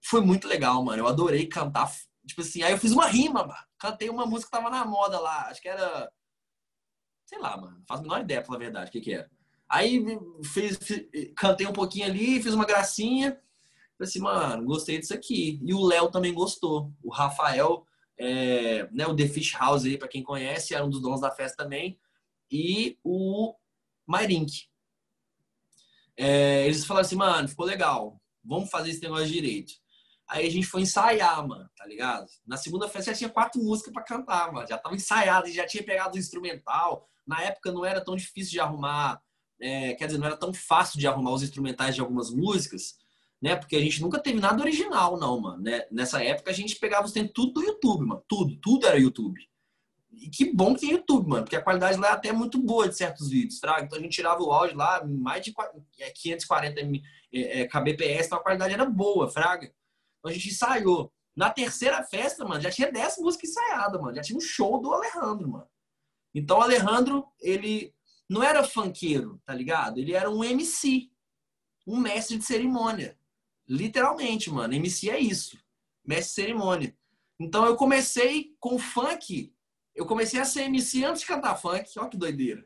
foi muito legal, mano. Eu adorei cantar. Tipo assim, aí eu fiz uma rima, mano. Cantei uma música que tava na moda lá. Acho que era. Sei lá, mano. Não faço a menor ideia, pela verdade, o que, que era. Aí fiz, fiz, cantei um pouquinho ali, fiz uma gracinha. Falei assim, mano, gostei disso aqui. E o Léo também gostou. O Rafael, é, né, o The Fish House aí, pra quem conhece, era um dos donos da festa também. E o Mairink. É, eles falaram assim, mano, ficou legal. Vamos fazer esse negócio direito. Aí a gente foi ensaiar, mano, tá ligado? Na segunda festa já tinha quatro músicas para cantar, mano. Já tava ensaiado, já tinha pegado o instrumental. Na época não era tão difícil de arrumar, é, quer dizer, não era tão fácil de arrumar os instrumentais de algumas músicas, né? Porque a gente nunca teve nada original, não, mano. Né? Nessa época a gente pegava os tempos tudo do YouTube, mano. Tudo, tudo era YouTube. E que bom que tem YouTube, mano, porque a qualidade lá é até muito boa de certos vídeos, tá? Então a gente tirava o áudio lá, mais de 540 é, é, kbps, então a qualidade era boa, fraga. Então a gente ensaiou. Na terceira festa, mano, já tinha 10 músicas ensaiadas, mano. Já tinha um show do Alejandro, mano. Então o Alejandro, ele não era funkeiro, tá ligado? Ele era um MC, um mestre de cerimônia. Literalmente, mano. MC é isso. Mestre de cerimônia. Então eu comecei com funk eu comecei a ser MC antes de cantar funk. Olha que doideira.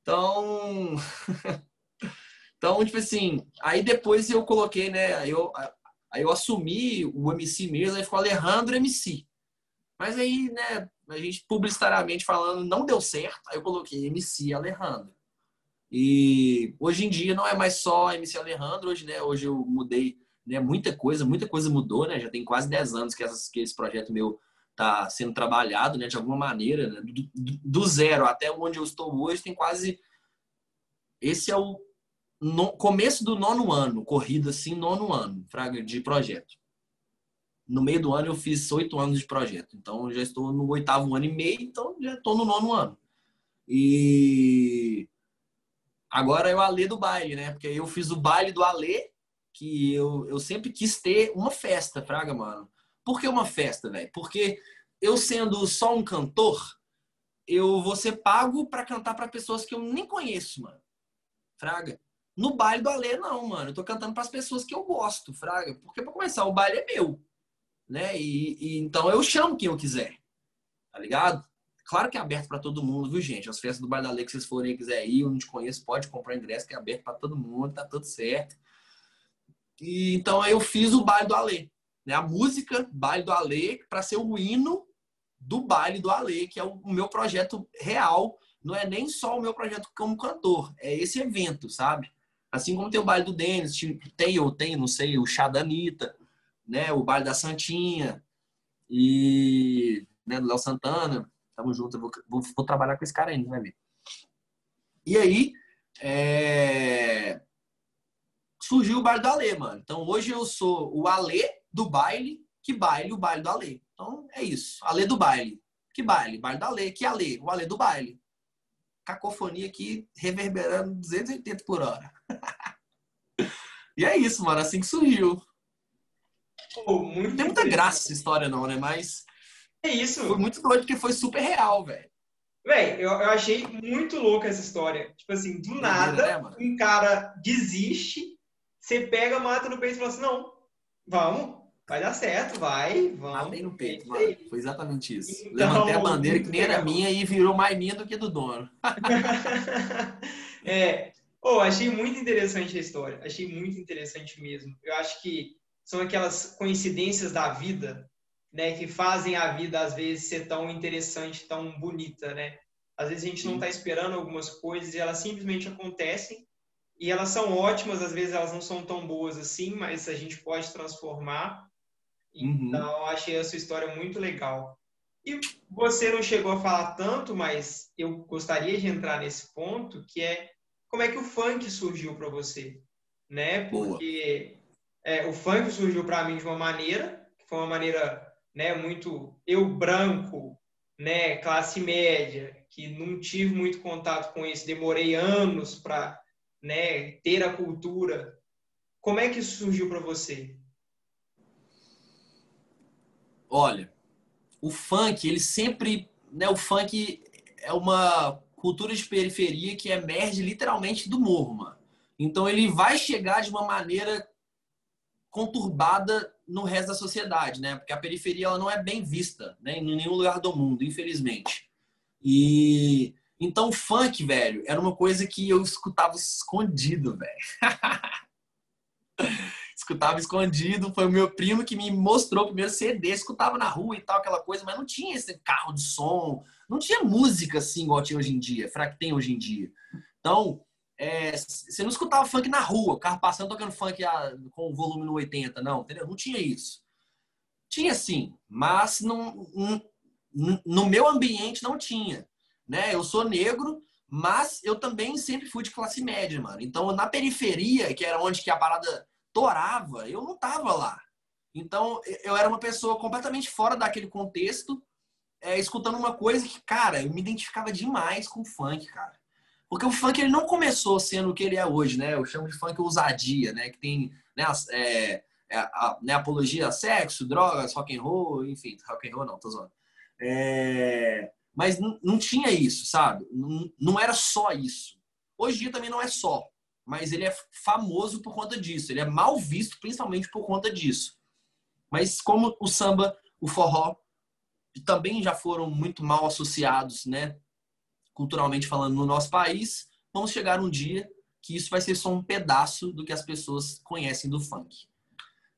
Então. então, tipo assim, aí depois eu coloquei, né? Eu, aí eu assumi o MC mesmo, aí ficou Alejandro MC. Mas aí, né, a gente publicitariamente falando, não deu certo, aí eu coloquei MC Alejandro. E hoje em dia não é mais só MC Alejandro, hoje, né, hoje eu mudei né, muita coisa, muita coisa mudou, né? Já tem quase 10 anos que, essas, que esse projeto meu está sendo trabalhado né, de alguma maneira, né? do, do, zero até onde eu estou hoje, tem quase. Esse é o no, começo do nono ano, corrida assim, nono ano de projeto. No meio do ano eu fiz oito anos de projeto, então já estou no oitavo ano e meio, então já estou no nono ano. E agora é o Alê do baile, né? Porque eu fiz o baile do Alê, que eu, eu sempre quis ter uma festa, Fraga, mano. Por que uma festa, velho? Porque eu sendo só um cantor, eu vou ser pago para cantar para pessoas que eu nem conheço, mano. Fraga. No baile do Alê, não, mano. Eu tô cantando para as pessoas que eu gosto, Fraga. Porque para começar, o baile é meu. Né? E, e, então eu chamo quem eu quiser. Tá ligado? Claro que é aberto para todo mundo, viu, gente? As festas do Baile da Lei que vocês forem quiser ir, eu não te conheço, pode comprar ingresso, que é aberto para todo mundo, tá tudo certo. E, então eu fiz o Baile do Alê. Né? A música Baile do Alê para ser o hino do Baile do Alê, que é o meu projeto real. Não é nem só o meu projeto como cantor, é esse evento, sabe? Assim como tem o Baile do Denis, tem ou tem, não sei, o Chá da Anitta, né? o Baile da Santinha e né, do Léo Santana. Tamo junto, vou, vou, vou, trabalhar com esse cara ainda, vai ver. E aí, é... surgiu o baile do Alê, mano. Então hoje eu sou o Alê do baile, que baile, o baile do Alê. Então é isso, Alê do baile. Que baile? Baile do Alê, que Alê, o Alê do baile. Cacofonia aqui reverberando 280 por hora. e é isso, mano, assim que surgiu. Pô, Tem muita graça essa história, não, né? Mas é isso. Foi muito doido porque foi super real, velho. Véi, eu, eu achei muito louca essa história. Tipo assim, do nada, né, um cara desiste, você pega, mata no peito e fala assim, não, vamos, vai dar certo, vai, vamos. Matei no peito, mano. Foi exatamente isso. Então, Levantei a bandeira que nem era minha e virou mais minha do que do dono. é, oh, achei muito interessante a história. Achei muito interessante mesmo. Eu acho que são aquelas coincidências da vida né, que fazem a vida às vezes ser tão interessante, tão bonita, né? Às vezes a gente não está esperando algumas coisas e elas simplesmente acontecem e elas são ótimas, às vezes elas não são tão boas assim, mas a gente pode transformar. Uhum. Então, achei a sua história muito legal. E você não chegou a falar tanto, mas eu gostaria de entrar nesse ponto, que é como é que o funk surgiu para você, né? Porque é, o funk surgiu para mim de uma maneira, que foi uma maneira né, muito eu branco, né, classe média, que não tive muito contato com isso, demorei anos para, né, ter a cultura. Como é que isso surgiu para você? Olha, o funk, ele sempre, né, o funk é uma cultura de periferia que emerge literalmente do morro, mano. Então ele vai chegar de uma maneira conturbada no resto da sociedade, né? Porque a periferia ela não é bem vista, né? Em nenhum lugar do mundo, infelizmente. E então o funk, velho, era uma coisa que eu escutava escondido, velho. escutava escondido, foi o meu primo que me mostrou o primeiro CD, escutava na rua e tal, aquela coisa, mas não tinha esse carro de som, não tinha música assim igual tinha hoje em dia, fraca que tem hoje em dia. Então, é, você não escutava funk na rua, o carro passando tocando funk a, com o volume no 80, não, entendeu? Não tinha isso. Tinha sim, mas não, no meu ambiente não tinha. Né? Eu sou negro, mas eu também sempre fui de classe média, mano. Então, na periferia, que era onde que a parada torava, eu não tava lá. Então, eu era uma pessoa completamente fora daquele contexto, é, escutando uma coisa que, cara, eu me identificava demais com o funk, cara. Porque o funk ele não começou sendo o que ele é hoje, né? Eu chamo de funk ousadia, né? Que tem né, é, é, a, né, apologia a sexo, drogas, rock and roll, enfim, rock and roll não, tô zoando. É, mas não tinha isso, sabe? Não, não era só isso. Hoje em dia também não é só, mas ele é famoso por conta disso. Ele é mal visto principalmente por conta disso. Mas como o samba, o forró também já foram muito mal associados, né? culturalmente falando, no nosso país, vamos chegar um dia que isso vai ser só um pedaço do que as pessoas conhecem do funk.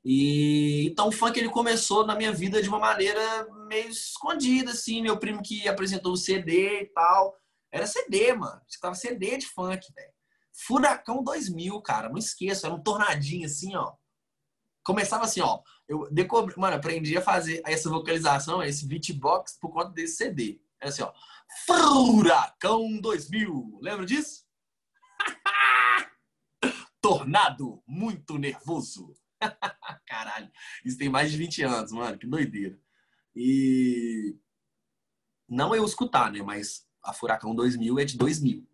E então o funk ele começou na minha vida de uma maneira meio escondida, assim. Meu primo que apresentou o CD e tal. Era CD, mano. Estava CD de funk, velho. Furacão 2000, cara. Não esqueça. Era um tornadinho assim, ó. Começava assim, ó. Eu decobri, mano, aprendi a fazer essa vocalização, esse beatbox por conta desse CD. Era assim, ó. Furacão 2000. Lembra disso? Tornado muito nervoso. Caralho, isso tem mais de 20 anos, mano, que doideira. E não eu escutar, né, mas a Furacão 2000 é de 2000.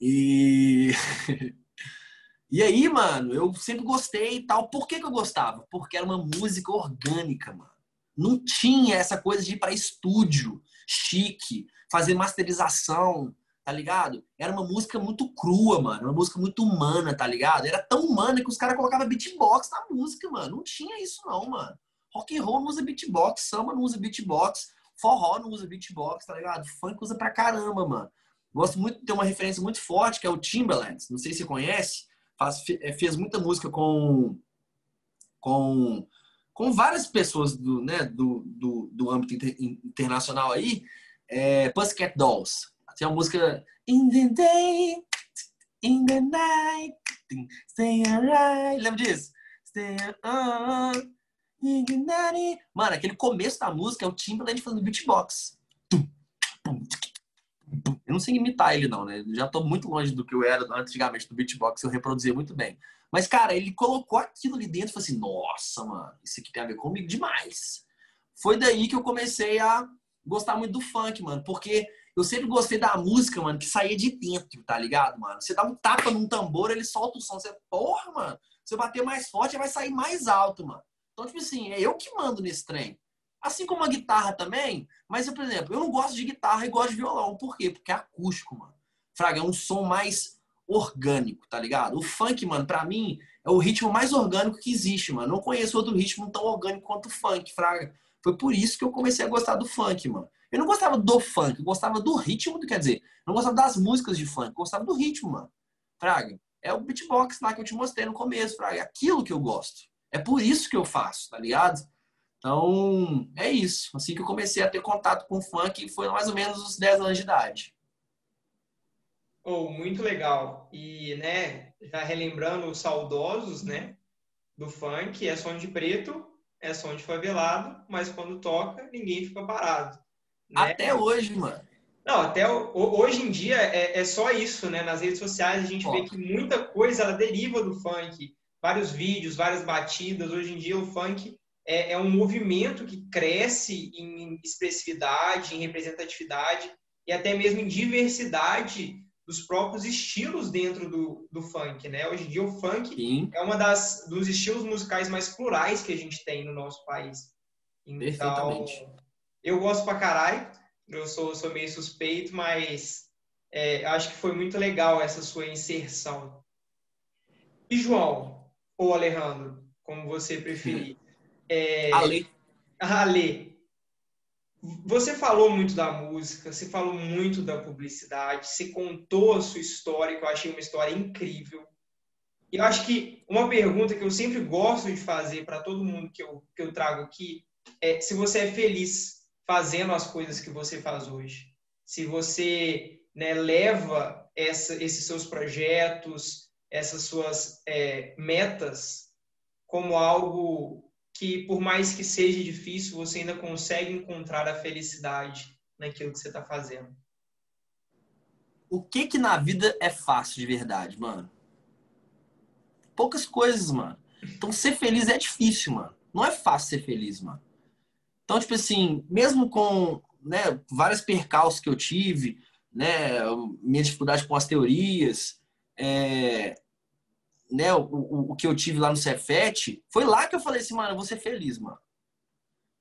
E E aí, mano, eu sempre gostei e tal. Por que, que eu gostava? Porque era uma música orgânica, mano. Não tinha essa coisa de ir para estúdio chique, fazer masterização, tá ligado? Era uma música muito crua, mano. Uma música muito humana, tá ligado? Era tão humana que os caras colocavam beatbox na música, mano. Não tinha isso não, mano. Rock and roll não usa beatbox, samba não usa beatbox, Forró não usa beatbox, tá ligado? Funk usa pra caramba, mano. Gosto muito de ter uma referência muito forte, que é o Timbaland. Não sei se você conhece. Faz, é, fez muita música com, com, com várias pessoas do, né, do, do, do âmbito inter, internacional aí. É, Pussycat Dolls. Tem uma música In the day, in the night, stay alright. Lembra disso? Stay on. Mano, aquele começo da música é o Timbaland fazendo beatbox. Eu não sei imitar ele, não, né? Já tô muito longe do que eu era antigamente do beatbox, eu reproduzia muito bem. Mas, cara, ele colocou aquilo ali dentro e falou assim: nossa, mano, isso aqui tem a ver comigo demais. Foi daí que eu comecei a gostar muito do funk, mano, porque eu sempre gostei da música, mano, que saía de dentro, tá ligado, mano? Você dá um tapa num tambor, ele solta o som. Você, porra, mano, se eu bater mais forte, vai sair mais alto, mano. Então, tipo assim, é eu que mando nesse trem. Assim como a guitarra também, mas, eu, por exemplo, eu não gosto de guitarra e gosto de violão. Por quê? Porque é acústico, mano. Fraga, é um som mais orgânico, tá ligado? O funk, mano, pra mim, é o ritmo mais orgânico que existe, mano. Não conheço outro ritmo tão orgânico quanto o funk, fraga. Foi por isso que eu comecei a gostar do funk, mano. Eu não gostava do funk, eu gostava do ritmo, quer dizer, não gostava das músicas de funk, eu gostava do ritmo, mano. Fraga, é o beatbox lá que eu te mostrei no começo, fraga. É aquilo que eu gosto. É por isso que eu faço, tá ligado? Então, é isso. Assim que eu comecei a ter contato com o funk, foi mais ou menos os 10 anos de idade. Oh, muito legal. E, né, já relembrando os saudosos, né, do funk, é som de preto, é som de favelado, mas quando toca, ninguém fica parado. Né? Até hoje, mano. Não, até hoje em dia é, é só isso, né? Nas redes sociais a gente vê que muita coisa ela deriva do funk vários vídeos, várias batidas. Hoje em dia o funk é, é um movimento que cresce em expressividade, em representatividade e até mesmo em diversidade dos próprios estilos dentro do, do funk, né? Hoje em dia o funk Sim. é uma das dos estilos musicais mais plurais que a gente tem no nosso país. Então, eu gosto pra caralho. Eu sou, sou meio suspeito, mas é, acho que foi muito legal essa sua inserção. E João, ou Alejandro, como você preferir. É... Ale. Ale. Você falou muito da música, você falou muito da publicidade, você contou a sua história, que eu achei uma história incrível. E eu acho que uma pergunta que eu sempre gosto de fazer para todo mundo que eu, que eu trago aqui é se você é feliz fazendo as coisas que você faz hoje. Se você né, leva essa, esses seus projetos, essas suas é, metas como algo que, por mais que seja difícil, você ainda consegue encontrar a felicidade naquilo que você está fazendo. O que que na vida é fácil de verdade, mano? Poucas coisas, mano. Então, ser feliz é difícil, mano. Não é fácil ser feliz, mano. Então, tipo assim, mesmo com né, vários percalços que eu tive, né, minha dificuldade com as teorias, é, né, o, o, o, que eu tive lá no Cefet, foi lá que eu falei assim, mano, eu vou ser feliz, mano.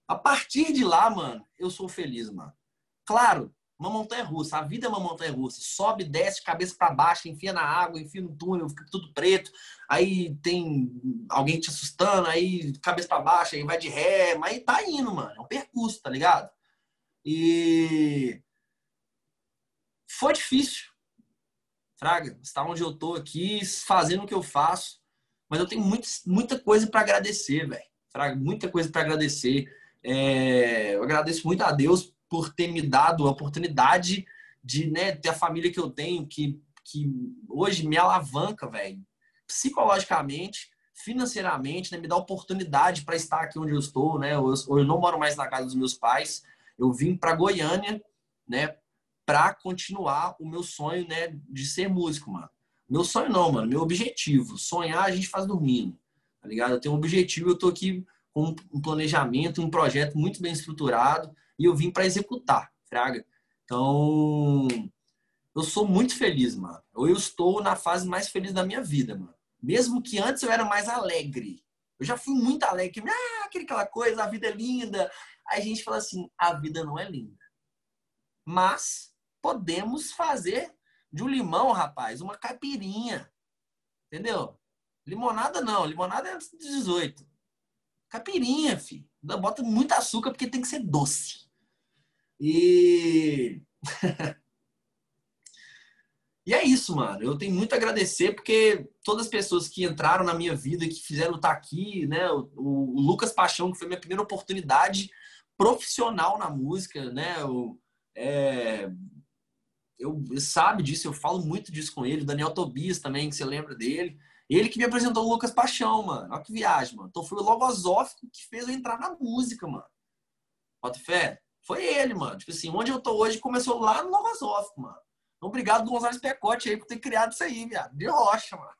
A partir de lá, mano, eu sou feliz, mano. Claro, uma montanha russa, a vida é uma montanha russa. Sobe, desce, cabeça para baixo, enfia na água, enfia no túnel, fica tudo preto. Aí tem alguém te assustando, aí cabeça para baixo, aí vai de ré, mas tá indo, mano. É um percurso, tá ligado? E foi difícil. Fraga, está onde eu tô aqui, fazendo o que eu faço. Mas eu tenho muito, muita coisa para agradecer, velho. Fraga, muita coisa para agradecer. É, eu agradeço muito a Deus por ter me dado a oportunidade de né, ter a família que eu tenho, que, que hoje me alavanca, velho, psicologicamente, financeiramente, né, me dá oportunidade para estar aqui onde eu estou, né? Eu, eu não moro mais na casa dos meus pais. Eu vim para Goiânia, né, para continuar o meu sonho, né, de ser músico, mano. Meu sonho não, mano, meu objetivo. Sonhar a gente faz dormindo, tá ligado? Eu tenho um objetivo, eu tô aqui com um planejamento, um projeto muito bem estruturado e eu vim para executar, fraga. Então, eu sou muito feliz, mano. Eu estou na fase mais feliz da minha vida, mano. Mesmo que antes eu era mais alegre. Eu já fui muito alegre. Ah, aquela coisa, a vida é linda. Aí a gente fala assim, a vida não é linda. Mas podemos fazer de um limão, rapaz, uma caipirinha. Entendeu? Limonada não, limonada é antes de 18. Caipirinha, filho. Bota muito açúcar porque tem que ser doce. E. e é isso, mano. Eu tenho muito a agradecer porque todas as pessoas que entraram na minha vida, que fizeram estar aqui, né? O, o Lucas Paixão, que foi minha primeira oportunidade profissional na música, né? O, é, eu sabe disso, eu falo muito disso com ele. O Daniel Tobias também, que você lembra dele. Ele que me apresentou o Lucas Paixão, mano. Olha que viagem, mano. Então foi o Logosófico que fez eu entrar na música, mano. Bota fé? Foi ele, mano. Tipo assim, onde eu tô hoje começou lá no Logosófico, mano. Então, obrigado, Gonzalez Pecote, aí, por ter criado isso aí, viado. De rocha, mano.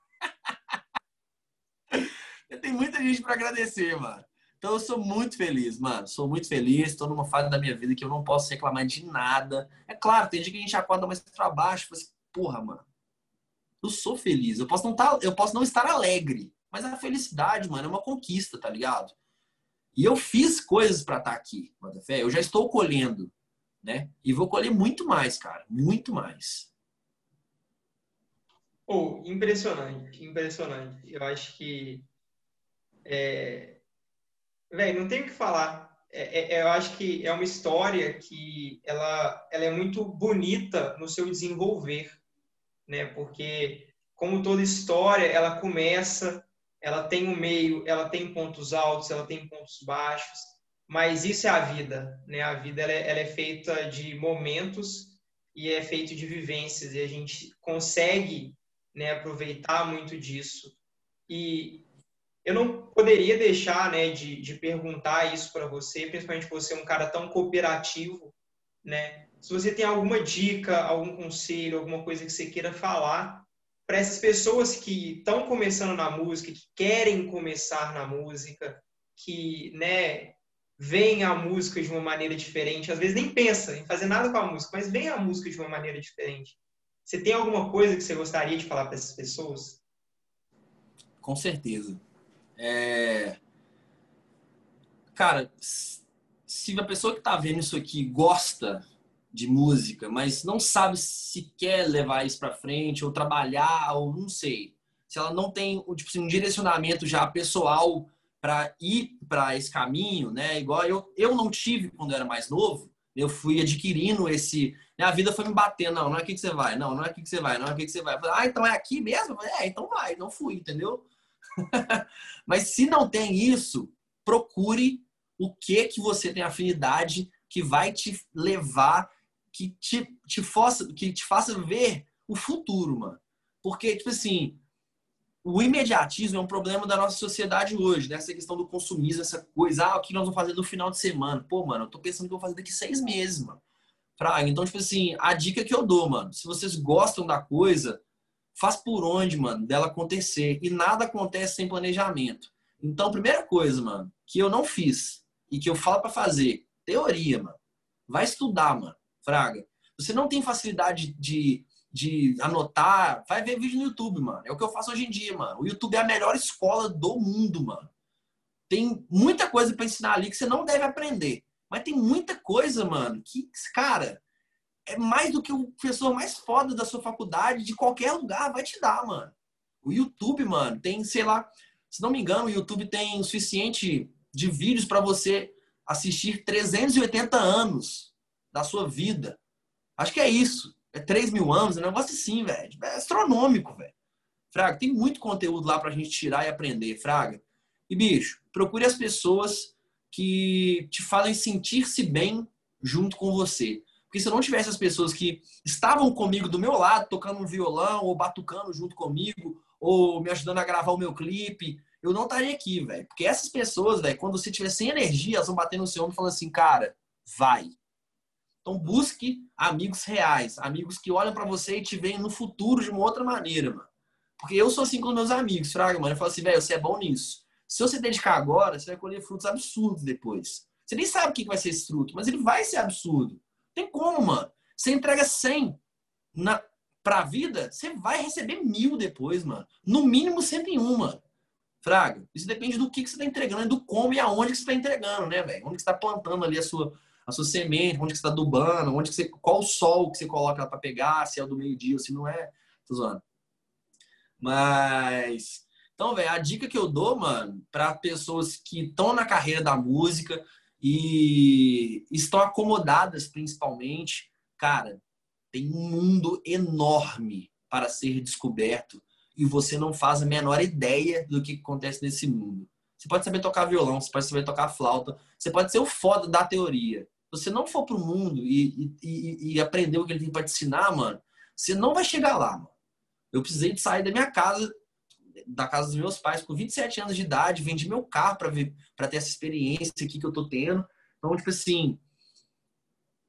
Tem muita gente para agradecer, mano. Então eu sou muito feliz, mano. Sou muito feliz. Estou numa fase da minha vida que eu não posso reclamar de nada. É claro, tem dia que a gente acorda mais para baixo. Assim, Porra, mano. Eu sou feliz. Eu posso não tá, eu posso não estar alegre, mas a felicidade, mano, é uma conquista, tá ligado? E eu fiz coisas para estar tá aqui, fé. Eu já estou colhendo, né? E vou colher muito mais, cara, muito mais. Oh, impressionante, impressionante. Eu acho que é, Velho, não tem o que falar. É, é, é, eu acho que é uma história que ela, ela é muito bonita no seu desenvolver, né? Porque como toda história, ela começa, ela tem um meio, ela tem pontos altos, ela tem pontos baixos, mas isso é a vida, né? A vida ela é, ela é feita de momentos e é feito de vivências e a gente consegue, né, aproveitar muito disso. E eu não poderia deixar né, de, de perguntar isso para você, principalmente você é um cara tão cooperativo, né? Se você tem alguma dica, algum conselho, alguma coisa que você queira falar para essas pessoas que estão começando na música, que querem começar na música, que, né, veem a música de uma maneira diferente, às vezes nem pensa em fazer nada com a música, mas veem a música de uma maneira diferente. Você tem alguma coisa que você gostaria de falar para essas pessoas? Com certeza. É... Cara, se a pessoa que está vendo isso aqui gosta de música, mas não sabe se quer levar isso para frente ou trabalhar ou não sei, se ela não tem tipo assim, um direcionamento já pessoal para ir para esse caminho, né? Igual eu, eu não tive quando eu era mais novo, eu fui adquirindo esse. Minha vida foi me batendo, não, não é aqui que você vai, não, não é aqui que você vai, não é aqui que você vai. Falei, ah, então é aqui mesmo? É, então vai, não fui, entendeu? Mas se não tem isso, procure o que que você tem afinidade que vai te levar, que te, te, faça, que te faça ver o futuro, mano. Porque, tipo assim, o imediatismo é um problema da nossa sociedade hoje, né? Essa questão do consumismo, essa coisa, ah, o que nós vamos fazer no final de semana? Pô, mano, eu tô pensando que eu vou fazer daqui seis meses, mano. Fraga. Então, tipo assim, a dica que eu dou, mano, se vocês gostam da coisa, faz por onde, mano, dela acontecer. E nada acontece sem planejamento. Então, primeira coisa, mano, que eu não fiz e que eu falo para fazer, teoria, mano. Vai estudar, mano. Fraga. Você não tem facilidade de, de anotar, vai ver vídeo no YouTube, mano. É o que eu faço hoje em dia, mano. O YouTube é a melhor escola do mundo, mano. Tem muita coisa para ensinar ali que você não deve aprender. Mas tem muita coisa, mano, que, cara, é mais do que o professor mais foda da sua faculdade, de qualquer lugar, vai te dar, mano. O YouTube, mano, tem, sei lá, se não me engano, o YouTube tem o suficiente de vídeos para você assistir 380 anos da sua vida. Acho que é isso. É 3 mil anos, é um negócio assim, velho. É astronômico, velho. Fraga, tem muito conteúdo lá pra gente tirar e aprender, Fraga. E, bicho, procure as pessoas que te fazem sentir-se bem junto com você. Porque se eu não tivesse as pessoas que estavam comigo do meu lado, tocando um violão, ou batucando junto comigo, ou me ajudando a gravar o meu clipe, eu não estaria aqui, velho. Porque essas pessoas, velho, quando você tiver sem energia, elas vão bater no seu ombro e falar assim, cara, vai. Então busque amigos reais, amigos que olham para você e te veem no futuro de uma outra maneira, mano. Porque eu sou assim com meus amigos, fraga, mano. Eu falo assim, velho, você é bom nisso. Se você dedicar agora, você vai colher frutos absurdos depois. Você nem sabe o que vai ser esse fruto, mas ele vai ser absurdo. Tem como, mano. Você entrega 100 na, pra vida, você vai receber mil depois, mano. No mínimo 101, mano. Fraga. Isso depende do que, que você tá entregando, do como e aonde que você tá entregando, né, velho? Onde que você tá plantando ali a sua, a sua semente, onde que você tá adubando, onde que você, qual o sol que você coloca pra pegar, se é do meio-dia ou se não é. Tô zoando. Mas. Então, velho, a dica que eu dou, mano, para pessoas que estão na carreira da música, e estão acomodadas principalmente, cara, tem um mundo enorme para ser descoberto e você não faz a menor ideia do que acontece nesse mundo. Você pode saber tocar violão, você pode saber tocar flauta, você pode ser o foda da teoria. Você não for pro mundo e, e, e aprender o que ele tem para te ensinar, mano, você não vai chegar lá, mano. Eu precisei de sair da minha casa, da casa dos meus pais, com 27 anos de idade, vendi meu carro para ter essa experiência aqui que eu tô tendo. Então, tipo assim,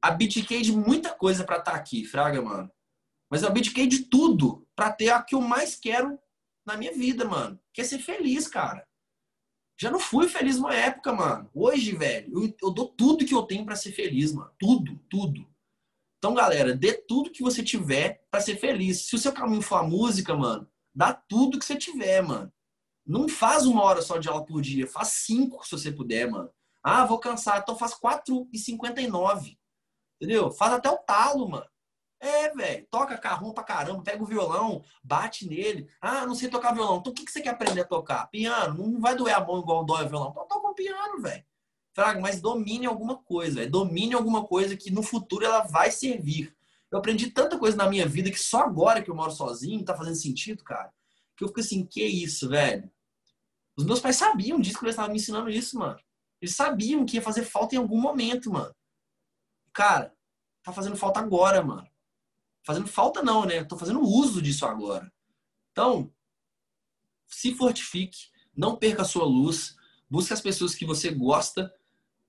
abdiquei de muita coisa para estar tá aqui, fraga, mano. Mas eu abdiquei de tudo para ter a que eu mais quero na minha vida, mano. Que é ser feliz, cara. Já não fui feliz numa época, mano. Hoje, velho, eu, eu dou tudo que eu tenho para ser feliz, mano. Tudo, tudo. Então, galera, dê tudo que você tiver para ser feliz. Se o seu caminho for a música, mano, dá tudo que você tiver, mano. Não faz uma hora só de aula por dia, faz cinco se você puder, mano. Ah, vou cansar, então faz quatro e cinquenta e nove. Entendeu? Faz até o talo, mano. É, velho. Toca carrão pra caramba, pega o violão, bate nele. Ah, não sei tocar violão. Então o que, que você quer aprender a tocar? Piano. Não vai doer a mão igual dói o violão. Então toca um piano, velho. Fraga, mas domine alguma coisa. Véio. Domine alguma coisa que no futuro ela vai servir. Eu aprendi tanta coisa na minha vida que só agora que eu moro sozinho tá fazendo sentido, cara. Que eu fico assim, que isso, velho? Os meus pais sabiam disso que eles estavam me ensinando isso, mano. Eles sabiam que ia fazer falta em algum momento, mano. Cara, tá fazendo falta agora, mano fazendo falta não, né? Estou fazendo uso disso agora. Então, se fortifique, não perca a sua luz, busque as pessoas que você gosta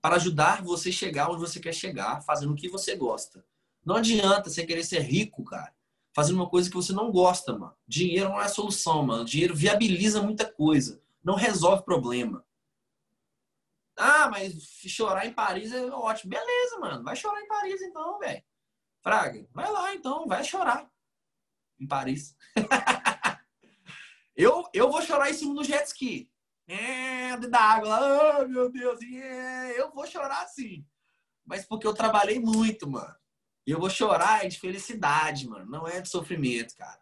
para ajudar você a chegar onde você quer chegar, fazendo o que você gosta. Não adianta você querer ser rico, cara, fazendo uma coisa que você não gosta, mano. Dinheiro não é a solução, mano. Dinheiro viabiliza muita coisa, não resolve problema. Ah, mas chorar em Paris é ótimo. Beleza, mano. Vai chorar em Paris então, velho. Fraga, vai lá então, vai chorar em Paris. eu, eu vou chorar em cima do jet ski. É, da água, oh, meu Deus, é, eu vou chorar sim. Mas porque eu trabalhei muito, mano. E eu vou chorar é de felicidade, mano. Não é de sofrimento, cara.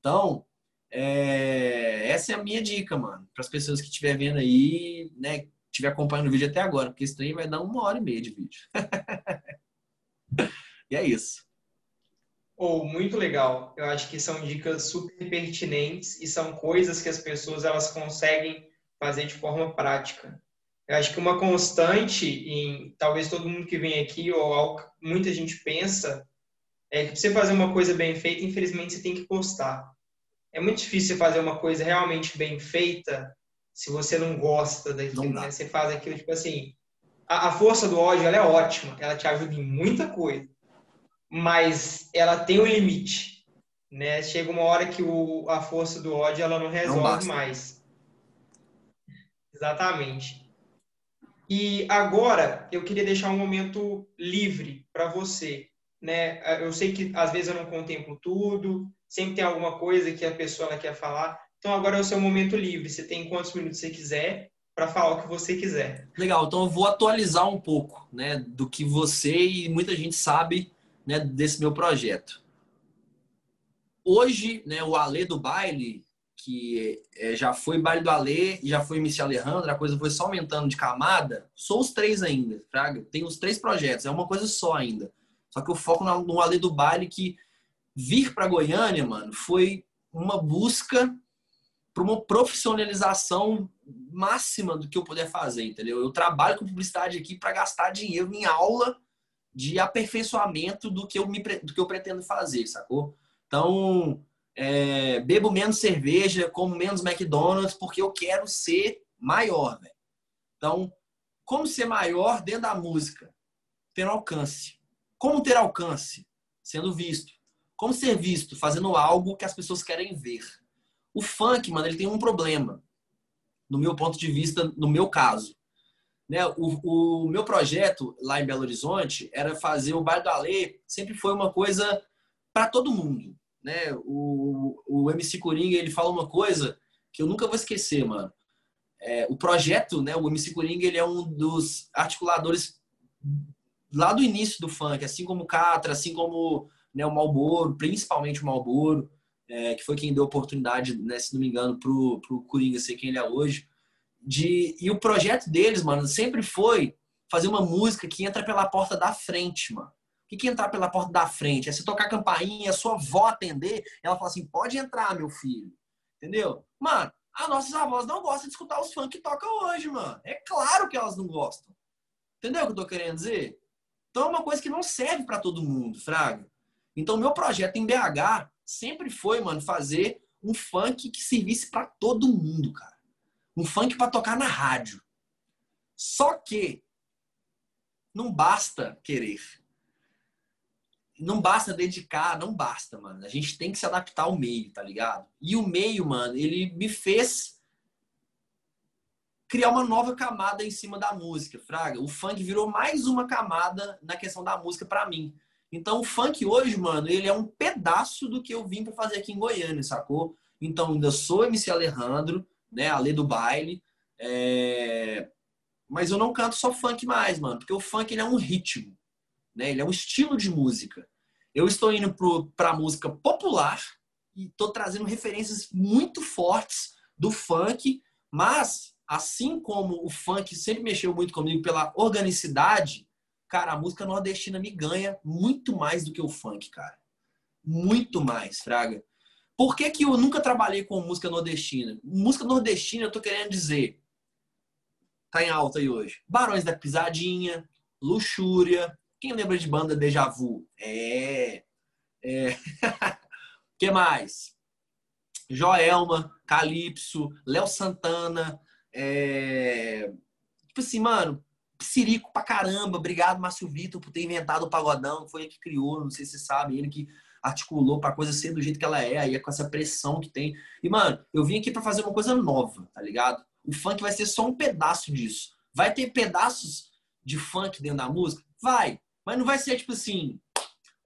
Então, é, essa é a minha dica, mano. Para as pessoas que estiver vendo aí, né, estiver acompanhando o vídeo até agora, porque isso aí vai dar uma hora e meia de vídeo. E é isso. Oh, muito legal. Eu acho que são dicas super pertinentes e são coisas que as pessoas elas conseguem fazer de forma prática. Eu acho que uma constante em talvez todo mundo que vem aqui ou algo que muita gente pensa é que para você fazer uma coisa bem feita, infelizmente você tem que postar. É muito difícil você fazer uma coisa realmente bem feita se você não gosta daquilo, né? Você faz aquilo tipo assim, a, a força do ódio é ótima, ela te ajuda em muita coisa mas ela tem um limite, né? Chega uma hora que o, a força do ódio ela não resolve não mais. Exatamente. E agora eu queria deixar um momento livre para você, né? Eu sei que às vezes eu não contemplo tudo, sempre tem alguma coisa que a pessoa quer falar. Então agora é o seu momento livre. Você tem quantos minutos você quiser para falar o que você quiser. Legal. Então eu vou atualizar um pouco, né, do que você e muita gente sabe né, desse meu projeto. Hoje, né, o Alê do baile, que é, já foi baile do Alê, já foi MC Alejandro, a coisa foi só aumentando de camada, sou os três ainda, Fraga. Tem os três projetos, é uma coisa só ainda. Só que eu foco no Alê do baile que vir para Goiânia, mano, foi uma busca para uma profissionalização máxima do que eu puder fazer, entendeu? Eu trabalho com publicidade aqui para gastar dinheiro em aula de aperfeiçoamento do que eu, me, do que eu pretendo fazer, sacou? Então, é, bebo menos cerveja, como menos McDonald's, porque eu quero ser maior, velho. Então, como ser maior dentro da música? Ter alcance. Como ter alcance? Sendo visto. Como ser visto? Fazendo algo que as pessoas querem ver. O funk, mano, ele tem um problema. No meu ponto de vista, no meu caso. Né? O, o, meu projeto lá em Belo Horizonte era fazer o Bairro do Alê, sempre foi uma coisa para todo mundo. Né? O, o MC Coringa ele fala uma coisa que eu nunca vou esquecer, mano. É, o projeto, né, o MC Coringa, ele é um dos articuladores lá do início do funk, assim como o Catra, assim como né, o Malboro, principalmente o Malboro, é, que foi quem deu oportunidade, né, se não me engano, pro, pro Coringa ser quem ele é hoje de e o projeto deles, mano, sempre foi fazer uma música que entra pela porta da frente, mano. Que, é entrar pela porta da frente? É você tocar campainha, a sua avó atender, ela fala assim: pode entrar, meu filho. Entendeu? Mano, as nossas avós não gostam de escutar os funk que tocam hoje, mano. É claro que elas não gostam. Entendeu o que eu tô querendo dizer? Então é uma coisa que não serve para todo mundo, Fraga. Então, meu projeto em BH sempre foi, mano, fazer um funk que servisse para todo mundo, cara. Um funk para tocar na rádio. Só que não basta querer. Não basta dedicar, não basta, mano. A gente tem que se adaptar ao meio, tá ligado? E o meio, mano, ele me fez criar uma nova camada em cima da música, fraga. O funk virou mais uma camada na questão da música para mim. Então o funk hoje, mano, ele é um pedaço do que eu vim para fazer aqui em Goiânia, sacou? Então ainda sou MC Alejandro, né, a lei do baile, é... mas eu não canto só funk mais, mano, porque o funk ele é um ritmo, né? Ele é um estilo de música. Eu estou indo para música popular e estou trazendo referências muito fortes do funk, mas assim como o funk sempre mexeu muito comigo pela organicidade, cara, a música nordestina me ganha muito mais do que o funk, cara. Muito mais, Fraga. Por que, que eu nunca trabalhei com música nordestina? Música nordestina, eu tô querendo dizer, tá em alta aí hoje. Barões da Pisadinha, Luxúria. Quem lembra de banda Deja Vu? É. é. que mais? Joelma, Calypso, Léo Santana. É... Tipo assim, mano, Psirico pra caramba. Obrigado, Márcio Vitor, por ter inventado o pagodão. Foi ele que criou, não sei se você sabe, ele que articulou pra coisa ser do jeito que ela é, aí é com essa pressão que tem. E, mano, eu vim aqui para fazer uma coisa nova, tá ligado? O funk vai ser só um pedaço disso. Vai ter pedaços de funk dentro da música? Vai. Mas não vai ser, tipo assim,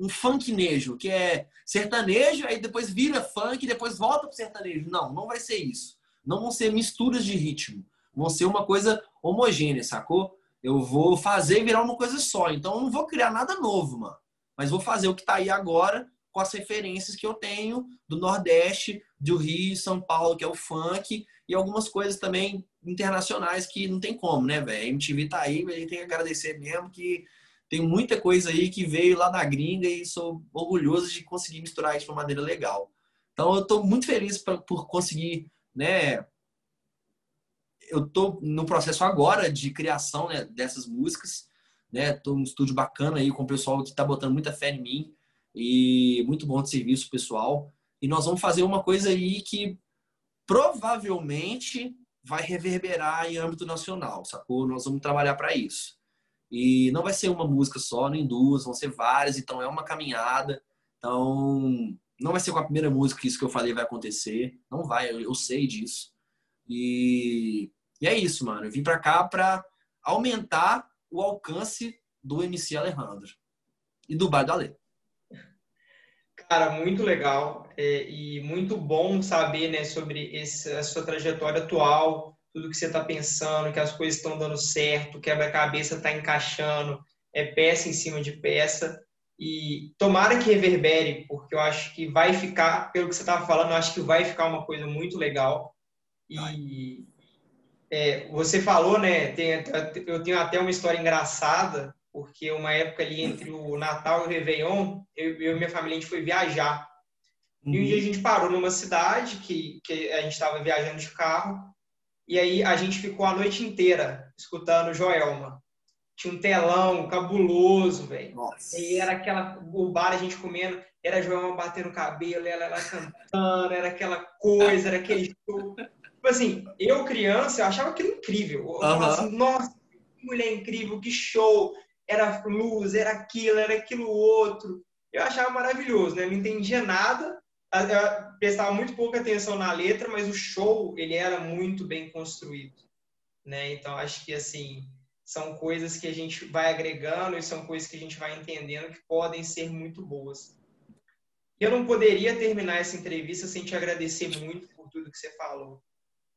um funknejo, que é sertanejo, aí depois vira funk depois volta pro sertanejo. Não, não vai ser isso. Não vão ser misturas de ritmo. Vão ser uma coisa homogênea, sacou? eu vou fazer virar uma coisa só. Então eu não vou criar nada novo, mano. Mas vou fazer o que tá aí agora com as referências que eu tenho do Nordeste, do Rio, São Paulo, que é o funk, e algumas coisas também internacionais que não tem como, né, velho? A MTV tá aí, a gente tem que agradecer mesmo que tem muita coisa aí que veio lá da gringa e sou orgulhoso de conseguir misturar isso de uma maneira legal. Então eu tô muito feliz pra, por conseguir, né, eu tô no processo agora de criação né, dessas músicas, né? Tô num estúdio bacana aí com o pessoal que tá botando muita fé em mim e muito bom de serviço pessoal. E nós vamos fazer uma coisa aí que provavelmente vai reverberar em âmbito nacional, sacou? Nós vamos trabalhar para isso. E não vai ser uma música só, nem duas, vão ser várias, então é uma caminhada. Então, não vai ser com a primeira música que isso que eu falei vai acontecer. Não vai, eu, eu sei disso. E, e é isso, mano. Eu vim pra cá pra aumentar o alcance do MC Alejandro e do Bar da Lei. Cara, muito legal é, e muito bom saber né, sobre esse, a sua trajetória atual, tudo que você está pensando, que as coisas estão dando certo, quebra-cabeça está encaixando, é peça em cima de peça. E tomara que reverbere, porque eu acho que vai ficar, pelo que você estava falando, eu acho que vai ficar uma coisa muito legal. E é, você falou, né? Tem, eu tenho até uma história engraçada, porque uma época ali entre o Natal e o Réveillon, eu, eu e minha família a gente foi viajar. E um dia a uhum. gente parou numa cidade que, que a gente estava viajando de carro, e aí a gente ficou a noite inteira escutando Joelma. Tinha um telão cabuloso, velho. E era aquela. O bar a gente comendo, era Joelma batendo o cabelo, ela, ela cantando, era aquela coisa, era aquele show. Tipo assim, eu criança, eu achava aquilo incrível. Eu falava assim, nossa, que mulher incrível, que show. Era luz, era aquilo, era aquilo outro. Eu achava maravilhoso, né? Não entendia nada, eu prestava muito pouca atenção na letra, mas o show, ele era muito bem construído, né? Então, acho que, assim, são coisas que a gente vai agregando e são coisas que a gente vai entendendo que podem ser muito boas. Eu não poderia terminar essa entrevista sem te agradecer muito por tudo que você falou.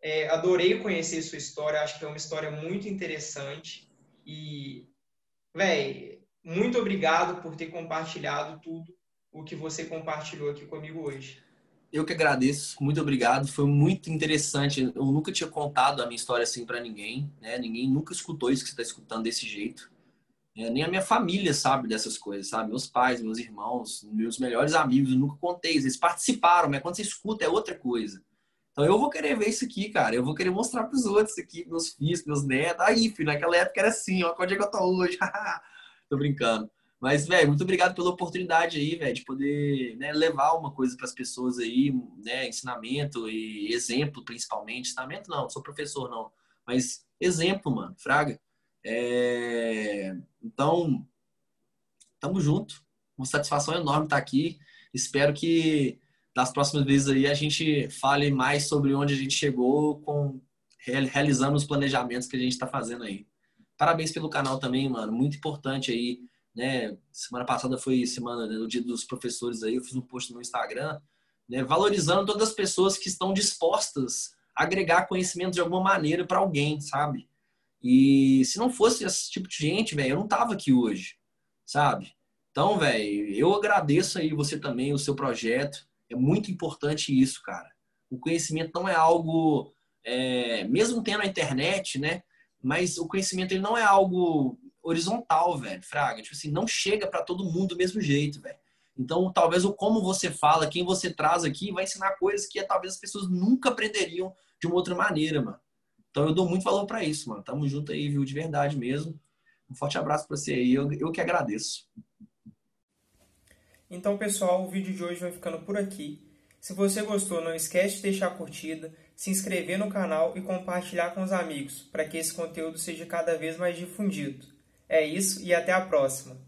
É, adorei conhecer sua história, acho que é uma história muito interessante. E, véi, muito obrigado por ter compartilhado tudo o que você compartilhou aqui comigo hoje. eu que agradeço, muito obrigado. Foi muito interessante. Eu nunca tinha contado a minha história assim para ninguém, né? Ninguém nunca escutou isso que você está escutando desse jeito. É, nem a minha família sabe dessas coisas, sabe? Meus pais, meus irmãos, meus melhores amigos, eu nunca contei. Eles participaram, mas quando você escuta é outra coisa. Então eu vou querer ver isso aqui, cara. Eu vou querer mostrar para os outros aqui, meus filhos, meus netos. Aí, filho, naquela época era assim, ó, onde é que eu tô hoje? tô brincando. Mas, velho, muito obrigado pela oportunidade aí, velho, de poder né, levar uma coisa para as pessoas aí, né, ensinamento e exemplo, principalmente. Ensinamento não, sou professor não, mas exemplo, mano, fraga. É... Então, tamo junto. Uma satisfação enorme estar aqui. Espero que das próximas vezes aí a gente fale mais sobre onde a gente chegou com realizando os planejamentos que a gente está fazendo aí. Parabéns pelo canal também, mano. Muito importante aí né? Semana passada foi semana né, o dia dos professores aí, eu fiz um post no Instagram, né, valorizando todas as pessoas que estão dispostas a agregar conhecimento de alguma maneira para alguém, sabe? E se não fosse esse tipo de gente, velho, eu não tava aqui hoje, sabe? Então, velho, eu agradeço aí você também, o seu projeto. É muito importante isso, cara. O conhecimento não é algo, é, mesmo tendo a internet, né? Mas o conhecimento ele não é algo horizontal, velho, fraga. Tipo assim, não chega para todo mundo do mesmo jeito, velho. Então, talvez o como você fala, quem você traz aqui, vai ensinar coisas que talvez as pessoas nunca aprenderiam de uma outra maneira, mano. Então, eu dou muito valor para isso, mano. Tamo junto aí, viu? De verdade mesmo. Um forte abraço para você aí. Eu, eu que agradeço. Então, pessoal, o vídeo de hoje vai ficando por aqui. Se você gostou, não esquece de deixar a curtida, se inscrever no canal e compartilhar com os amigos, para que esse conteúdo seja cada vez mais difundido. É isso e até a próxima!